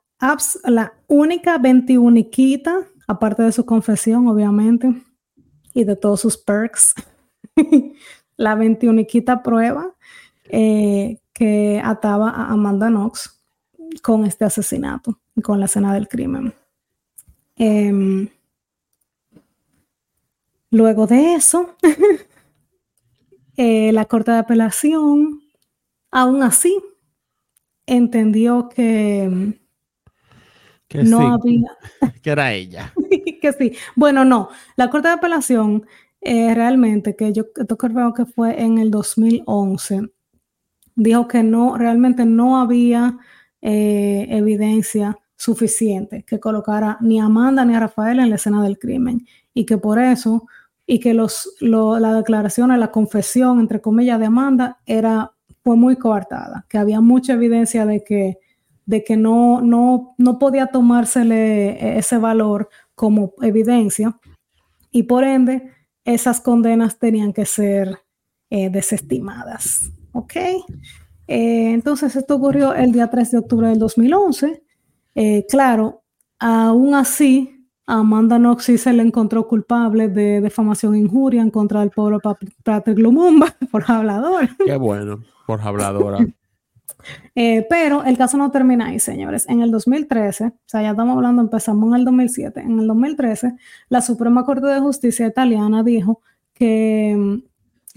la única 21 aparte de su confesión, obviamente, y de todos sus perks, la 21 prueba eh, que ataba a Amanda Knox con este asesinato, con la escena del crimen. Em, luego de eso, eh, la Corte de Apelación, aún así, entendió que, no había... que era ella. que sí. Bueno, no, la Corte de Apelación eh, realmente, que yo creo que fue en el 2011, dijo que no, realmente no había eh, evidencia suficiente que colocara ni a Amanda ni a Rafael en la escena del crimen y que por eso y que los, la declaración, la confesión, entre comillas, de Amanda era, fue muy coartada, que había mucha evidencia de que, de que no, no, no podía tomársele ese valor como evidencia y por ende esas condenas tenían que ser eh, desestimadas. ¿ok? Eh, entonces esto ocurrió el día 3 de octubre del 2011. Eh, claro, aún así, Amanda Knox sí se le encontró culpable de defamación e injuria en contra del pobre Patrick Lumumba por hablador. Qué bueno, por habladora. Eh, pero el caso no termina ahí, señores. En el 2013, o sea, ya estamos hablando, empezamos en el 2007. En el 2013, la Suprema Corte de Justicia italiana dijo que,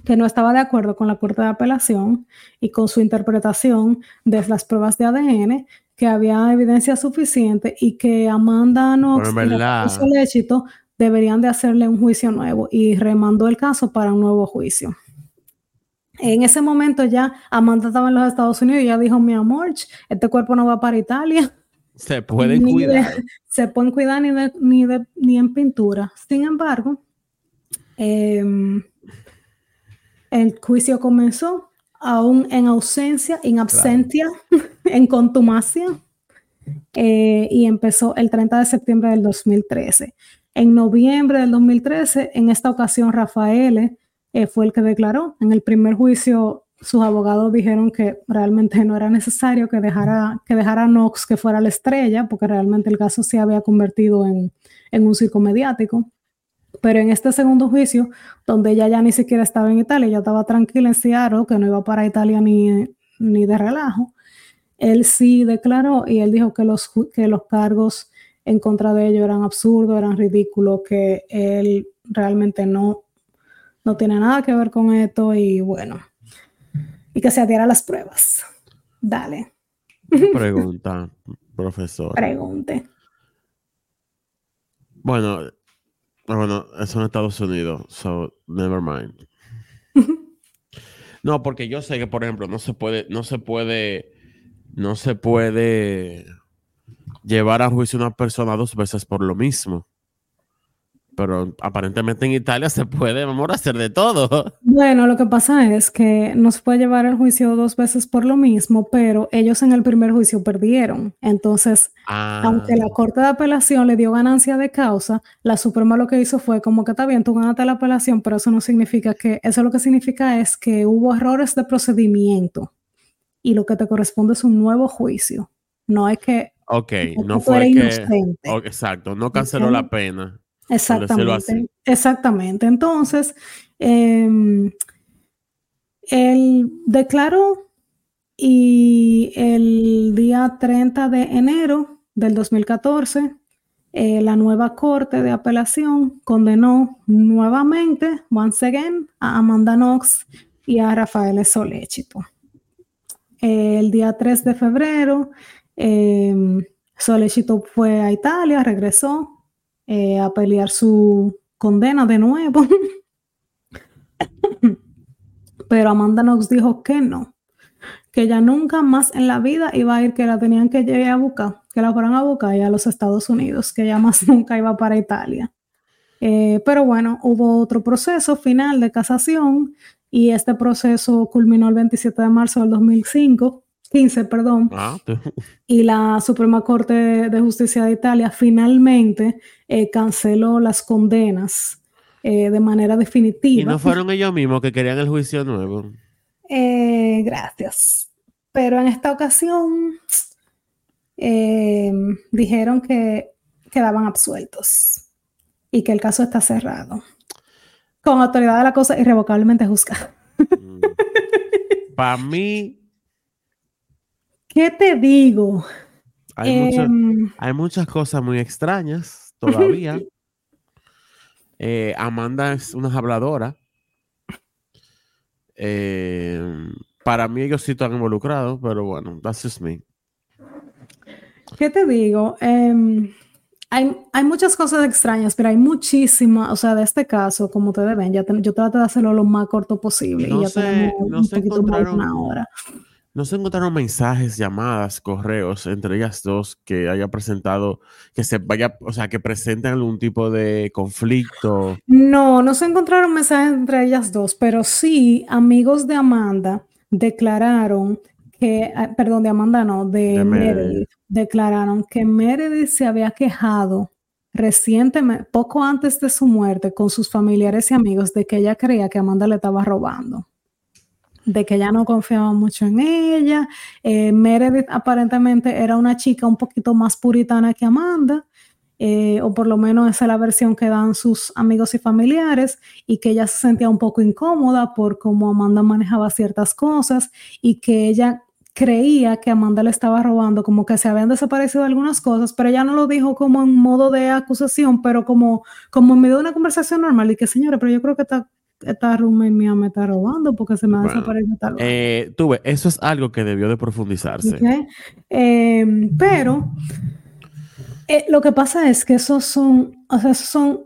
que no estaba de acuerdo con la Corte de Apelación y con su interpretación de las pruebas de ADN, que había evidencia suficiente y que Amanda Knox y el éxito deberían de hacerle un juicio nuevo y remandó el caso para un nuevo juicio. En ese momento ya Amanda estaba en los Estados Unidos y ya dijo, mi amor, este cuerpo no va para Italia. Se pueden cuidar. se pueden cuidar ni, ni, ni, en pintura. Sin embargo, em, el juicio comenzó aún en ausencia, en absentia, en contumacia, eh, y empezó el 30 de septiembre del 2013. En noviembre del 2013, en esta ocasión, Rafael eh, fue el que declaró. En el primer juicio, sus abogados dijeron que realmente no era necesario que dejara, que dejara a Knox que fuera la estrella, porque realmente el caso se había convertido en, en un circo mediático. Pero en este segundo juicio, donde ella ya ni siquiera estaba en Italia, ya estaba tranquila en Seattle, que no iba para Italia ni, ni de relajo, él sí declaró y él dijo que los, que los cargos en contra de ellos eran absurdos, eran ridículos, que él realmente no no tiene nada que ver con esto y bueno, y que se adhiera a las pruebas. Dale. Pregunta, profesor. Pregunte. Bueno, bueno, eso en Estados Unidos, so never mind. no, porque yo sé que, por ejemplo, no se puede, no se puede, no se puede llevar a juicio a una persona dos veces por lo mismo pero aparentemente en Italia se puede, amor, hacer de todo. Bueno, lo que pasa es que no se puede llevar el juicio dos veces por lo mismo, pero ellos en el primer juicio perdieron. Entonces, aunque la ah. Corte de Apelación le dio ganancia de causa, la Suprema lo que hizo fue como que está bien, tú ganaste la apelación, pero eso no significa que, eso lo que significa es que hubo errores de procedimiento y lo que te corresponde es un nuevo juicio. No es que... Ok, no fue que... exacto, no canceló la pena. Exactamente. Exactamente. Entonces, él declaró y el día 30 de enero del 2014, eh, la nueva Corte de Apelación condenó nuevamente, once again, a Amanda Knox y a Rafael Solechito. el día 3 de febrero, eh, Solechito fue a Italia, regresó, eh, a pelear su condena de nuevo. Pero Amanda Knox dijo que no, que ella nunca más en la vida iba a ir, que la tenían que llegar a buscar, que la fueran a buscar a los Estados Unidos, que ella más nunca iba para Italia. Eh, pero bueno, hubo otro proceso final de casación y este proceso culminó el 27 de marzo del 2005 15, perdón. Ah, y la Suprema Corte de Justicia de Italia finalmente eh, canceló las condenas eh, de manera definitiva. ¿Y no fueron ellos mismos que querían el juicio nuevo? Eh, gracias. Pero en esta ocasión dijeron que quedaban absueltos y que el caso está cerrado. Con autoridad de la cosa irrevocablemente juzgada. Mm. Para mí, ¿Qué te digo? Em, hay, muchas cosas muy extrañas todavía. Eh, Amanda es una habladora. Em, para mí ellos sí están involucrados, pero bueno, that's just me. ¿Qué te digo? Em, hay, muchas cosas extrañas, pero hay muchísimas, o sea, de este caso, como ustedes ven, ya yo trato de hacerlo lo más corto posible y ya tenemos un poquito más de una hora. ¿No se encontraron mensajes, llamadas, correos entre ellas dos que haya presentado, que se vaya, o sea, que presenten algún tipo de conflicto? No, no se encontraron mensajes entre ellas dos, pero sí amigos de Amanda declararon que, ah, perdón, de Amanda no, de, Meredith, declararon que Meredith se había quejado recientemente, poco antes de su muerte, con sus familiares y amigos de que ella creía que Amanda le estaba robando de que ya no confiaba mucho en ella. Eh, Meredith aparentemente era una chica un poquito más puritana que Amanda eh, o por lo menos esa es la versión que dan sus amigos y familiares, y que ella se sentía un poco incómoda por cómo Amanda manejaba ciertas cosas y que ella creía que Amanda le estaba robando, como que se habían desaparecido algunas cosas, pero ella no lo dijo como en modo de acusación, pero como, como en medio de una conversación normal, y que señora, pero yo creo que esta, esta roommate mía me está robando porque se me ha desaparecido tal. Eh, tuve, eso es algo que debió de profundizarse. Em, pero eh, lo que pasa es que esos son, o sea, esos son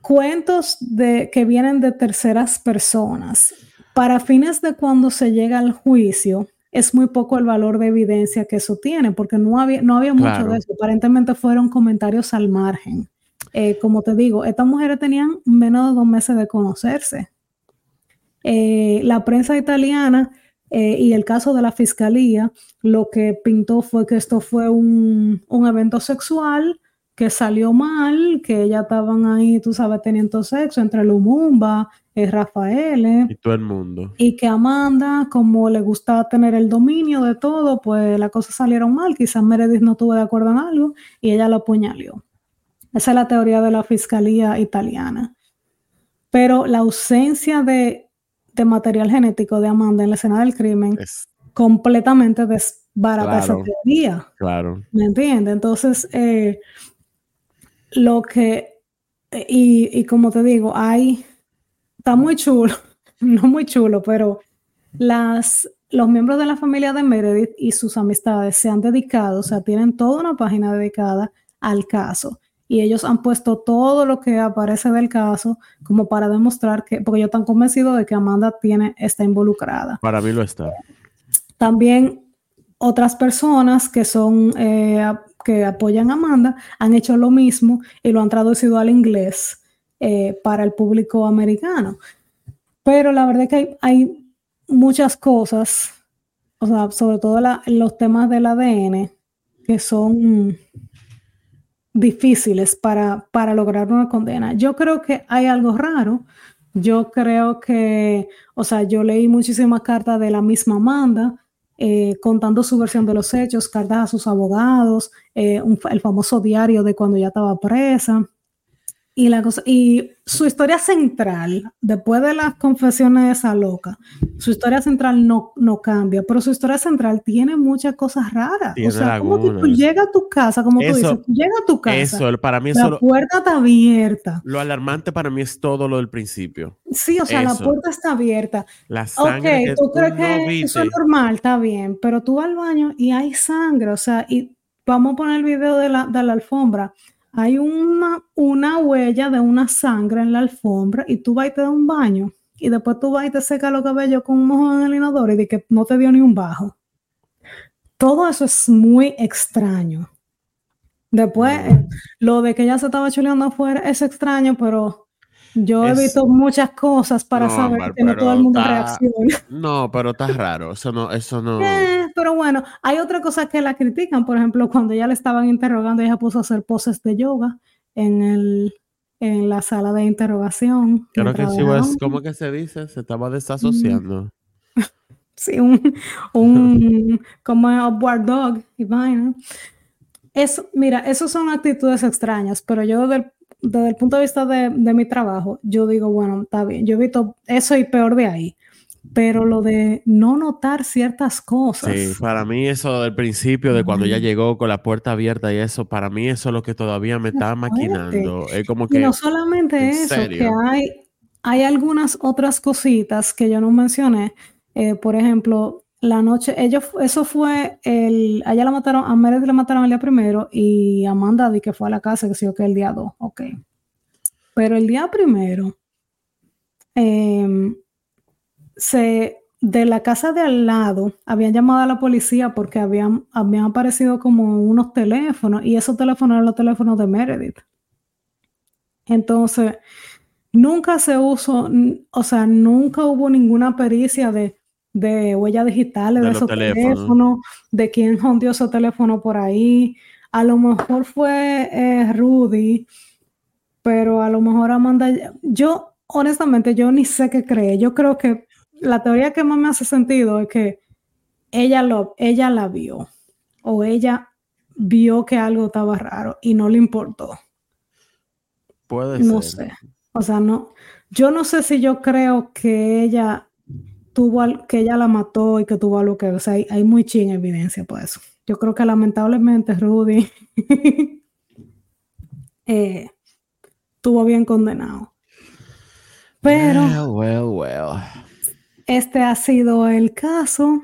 cuentos de, que vienen de terceras personas. Para fines de cuando se llega al juicio, es muy poco el valor de evidencia que eso tiene, porque no había, no había mucho de eso. Aparentemente fueron comentarios al margen. Eh, como te digo, estas mujeres tenían menos de dos meses de conocerse. Eh, la prensa italiana eh, y el caso de la fiscalía, lo que pintó fue que esto fue un, evento sexual que salió mal, que ya estaban ahí, tú sabes, teniendo sexo entre Lumumba, y Rafael. Y todo el mundo. Y que Amanda, como le gustaba tener el dominio de todo, pues las cosas salieron mal. Quizás Meredith no estuvo de acuerdo en algo y ella lo apuñaló. Esa es la teoría de la fiscalía italiana. Pero la ausencia de de material genético de Amanda en la escena del crimen completamente desbarata esa teoría. Claro. ¿Me entiendes? Entonces, eh, lo que, y, y, como te digo, hay, está muy chulo, no muy chulo, pero las, los miembros de la familia de Meredith y sus amistades se han dedicado, o sea, tienen toda una página dedicada al caso y ellos han puesto todo lo que aparece del caso como para demostrar que, porque ellos están convencidos de que Amanda tiene, está involucrada. Para mí lo está. También otras personas que son, eh, que apoyan a Amanda han hecho lo mismo y lo han traducido al inglés eh, para el público americano. Pero la verdad es que hay, hay muchas cosas, o sea, sobre todo los temas del ADN, que son difíciles para, para lograr una condena. Yo creo que hay algo raro. Yo creo que, o sea, yo leí muchísimas cartas de la misma Amanda eh, contando su versión de los hechos, cartas a sus abogados, eh, el famoso diario de cuando ya estaba presa. Y, la cosa, y su historia central, después de las confesiones de esa loca, su historia central no, no cambia, pero su historia central tiene muchas cosas raras. o sea, como que tú llegas a tu casa, como tú dices, tú llegas a tu casa. Eso, para mí La puerta está abierta. Lo alarmante para mí es todo lo del principio. Sí, o sea, la puerta está abierta. La sangre. Ok, tú, crees que eso es normal, está bien, pero tú vas al baño y hay sangre, o sea, y vamos a poner el video de la, de la alfombra hay una, una huella de una sangre en la alfombra y tú vas y te das un baño y después tú vas y te secas los cabellos con un mojón en el inodoro y de que no te dio ni un bajo. Todo eso es muy extraño. Después, lo de que ella se estaba chuleando afuera es extraño, pero yo he visto muchas cosas para saber que no todo el mundo reacciona. No, pero está raro. Eso no, eso no. Eh, pero bueno, hay otra cosa que la critican. Por ejemplo, cuando ya le estaban interrogando, ella puso a hacer poses de yoga en el en la sala de interrogación. Creo que sí, pues, ¿cómo que se dice? Se estaba desasociando. sí, un, un como upward dog y vaina. Eso, mira, eso son actitudes extrañas, pero yo del desde el punto de vista de, mi trabajo, yo digo, bueno, está bien, yo he visto eso y peor de ahí. Pero lo de no notar ciertas cosas. Sí, para mí eso del principio, de cuando ya llegó con la puerta abierta y eso, para mí eso es lo que todavía me está maquinando. Es como que... Y no solamente eso, que hay, hay algunas otras cositas que yo no mencioné. Eh, por ejemplo, la noche, ellos, eso fue el, allá la mataron, a Meredith le mataron el día primero y Amanda di que fue a la casa, que sí, que el día dos, ok. Pero el día primero, em, se, de la casa de al lado, habían llamado a la policía porque habían, habían aparecido como unos teléfonos y esos teléfonos eran los teléfonos de Meredith. Entonces, nunca se usó, o sea, nunca hubo ninguna pericia de de huellas digitales de, esos teléfonos, de quién hundió ese teléfono por ahí. A lo mejor fue eh, Rudy, pero a lo mejor Amanda. Yo, honestamente, yo ni sé qué cree. Yo creo que la teoría que más me hace sentido es que ella, lo, ella la vio o ella vio que algo estaba raro y no le importó. Puede no ser. sé. O sea, no. Yo no sé si yo creo que ella tuvo que ella la mató y que tuvo algo que. O sea, hay, hay muy ching evidencia por eso. Yo creo que lamentablemente Rudy eh, estuvo bien condenado. Pero well, well, este ha sido el caso.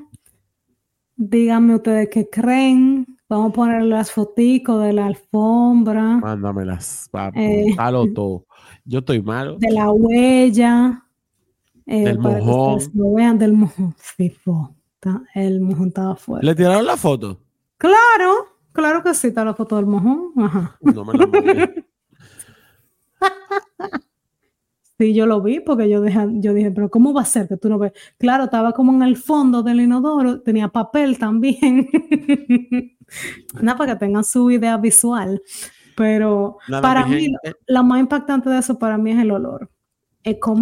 Díganme ustedes qué creen. Vamos a poner las fotitos de la alfombra. Mándamelas, papi. Eh, todo. Yo estoy malo. De la huella. Eh, del mojón. lo vean del mojón. Sí, el mojón estaba fuerte. ¿Le tiraron la foto? Claro, claro que sí, está la foto del mojón. Ajá. No me la Sí, yo lo vi porque yo dije, yo dije, pero ¿cómo va a ser que tú no ves? Claro, estaba como en el fondo del inodoro, tenía papel también. Nada, para que tengan su idea visual. Pero para mí, la más impactante de eso para mí es el olor.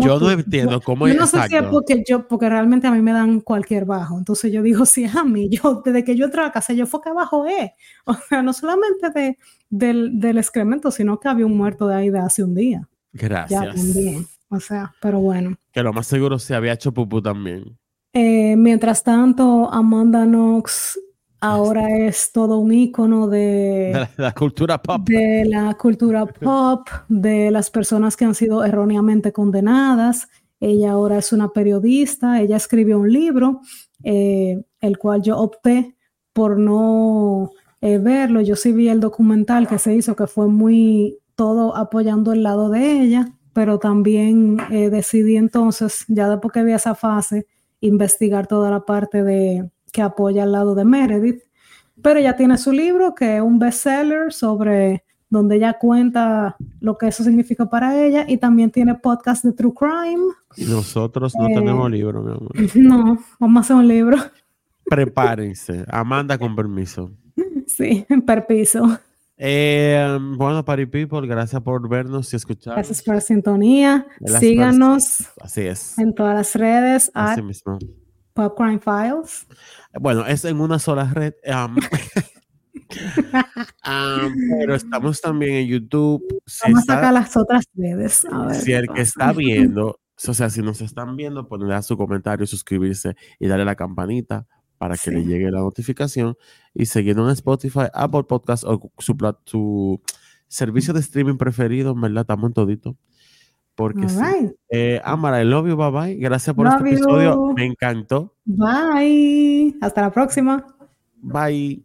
Yo no entiendo cómo yo no sé si es porque yo, porque realmente a mí me dan cualquier bajo. Entonces yo digo, si es a mí, yo, desde que yo entré a casa, yo fue que abajo es. O sea, no solamente de, del, del excremento, sino que había un muerto de ahí de hace un día. Gracias. Ya también. O sea, pero bueno. Que lo más seguro se había hecho pupú también. Eh, mientras tanto, Amanda Knox ahora es todo un icono de, la, cultura pop. De la cultura pop, de las personas que han sido erróneamente condenadas. Ella ahora es una periodista, ella escribió un libro, eh, el cual yo opté por no eh, verlo. Yo sí vi el documental que se hizo, que fue muy todo apoyando el lado de ella, pero también eh, decidí entonces, ya después que vi esa fase, investigar toda la parte de que apoya al lado de Meredith. Pero ella tiene su libro, que es un bestseller sobre donde ella cuenta lo que eso significa para ella y también tiene podcast de True Crime. Nosotros no tenemos eh, libro, mi amor. No, vamos a hacer un libro. Prepárense. Amanda, con permiso. Sí, permiso. Eh, bueno, Party People, gracias por vernos y escuchar. Gracias por la sintonía. Síganos. Así es. En todas las redes. Así mismo. Popcorn Files. Bueno, es en una sola red. pero estamos también en YouTube. Vamos a sacar las otras redes. si el que está viendo, o sea, si nos están viendo, a su comentario, suscribirse y darle la campanita para que le llegue la notificación y seguirnos en Spotify, Apple Podcast o su, su servicio de streaming preferido, verdad, estamos en todito. Porque sí. Eh, Amara, I love you, bye bye. Gracias por este episodio, me encantó. Bye. Hasta la próxima. Bye.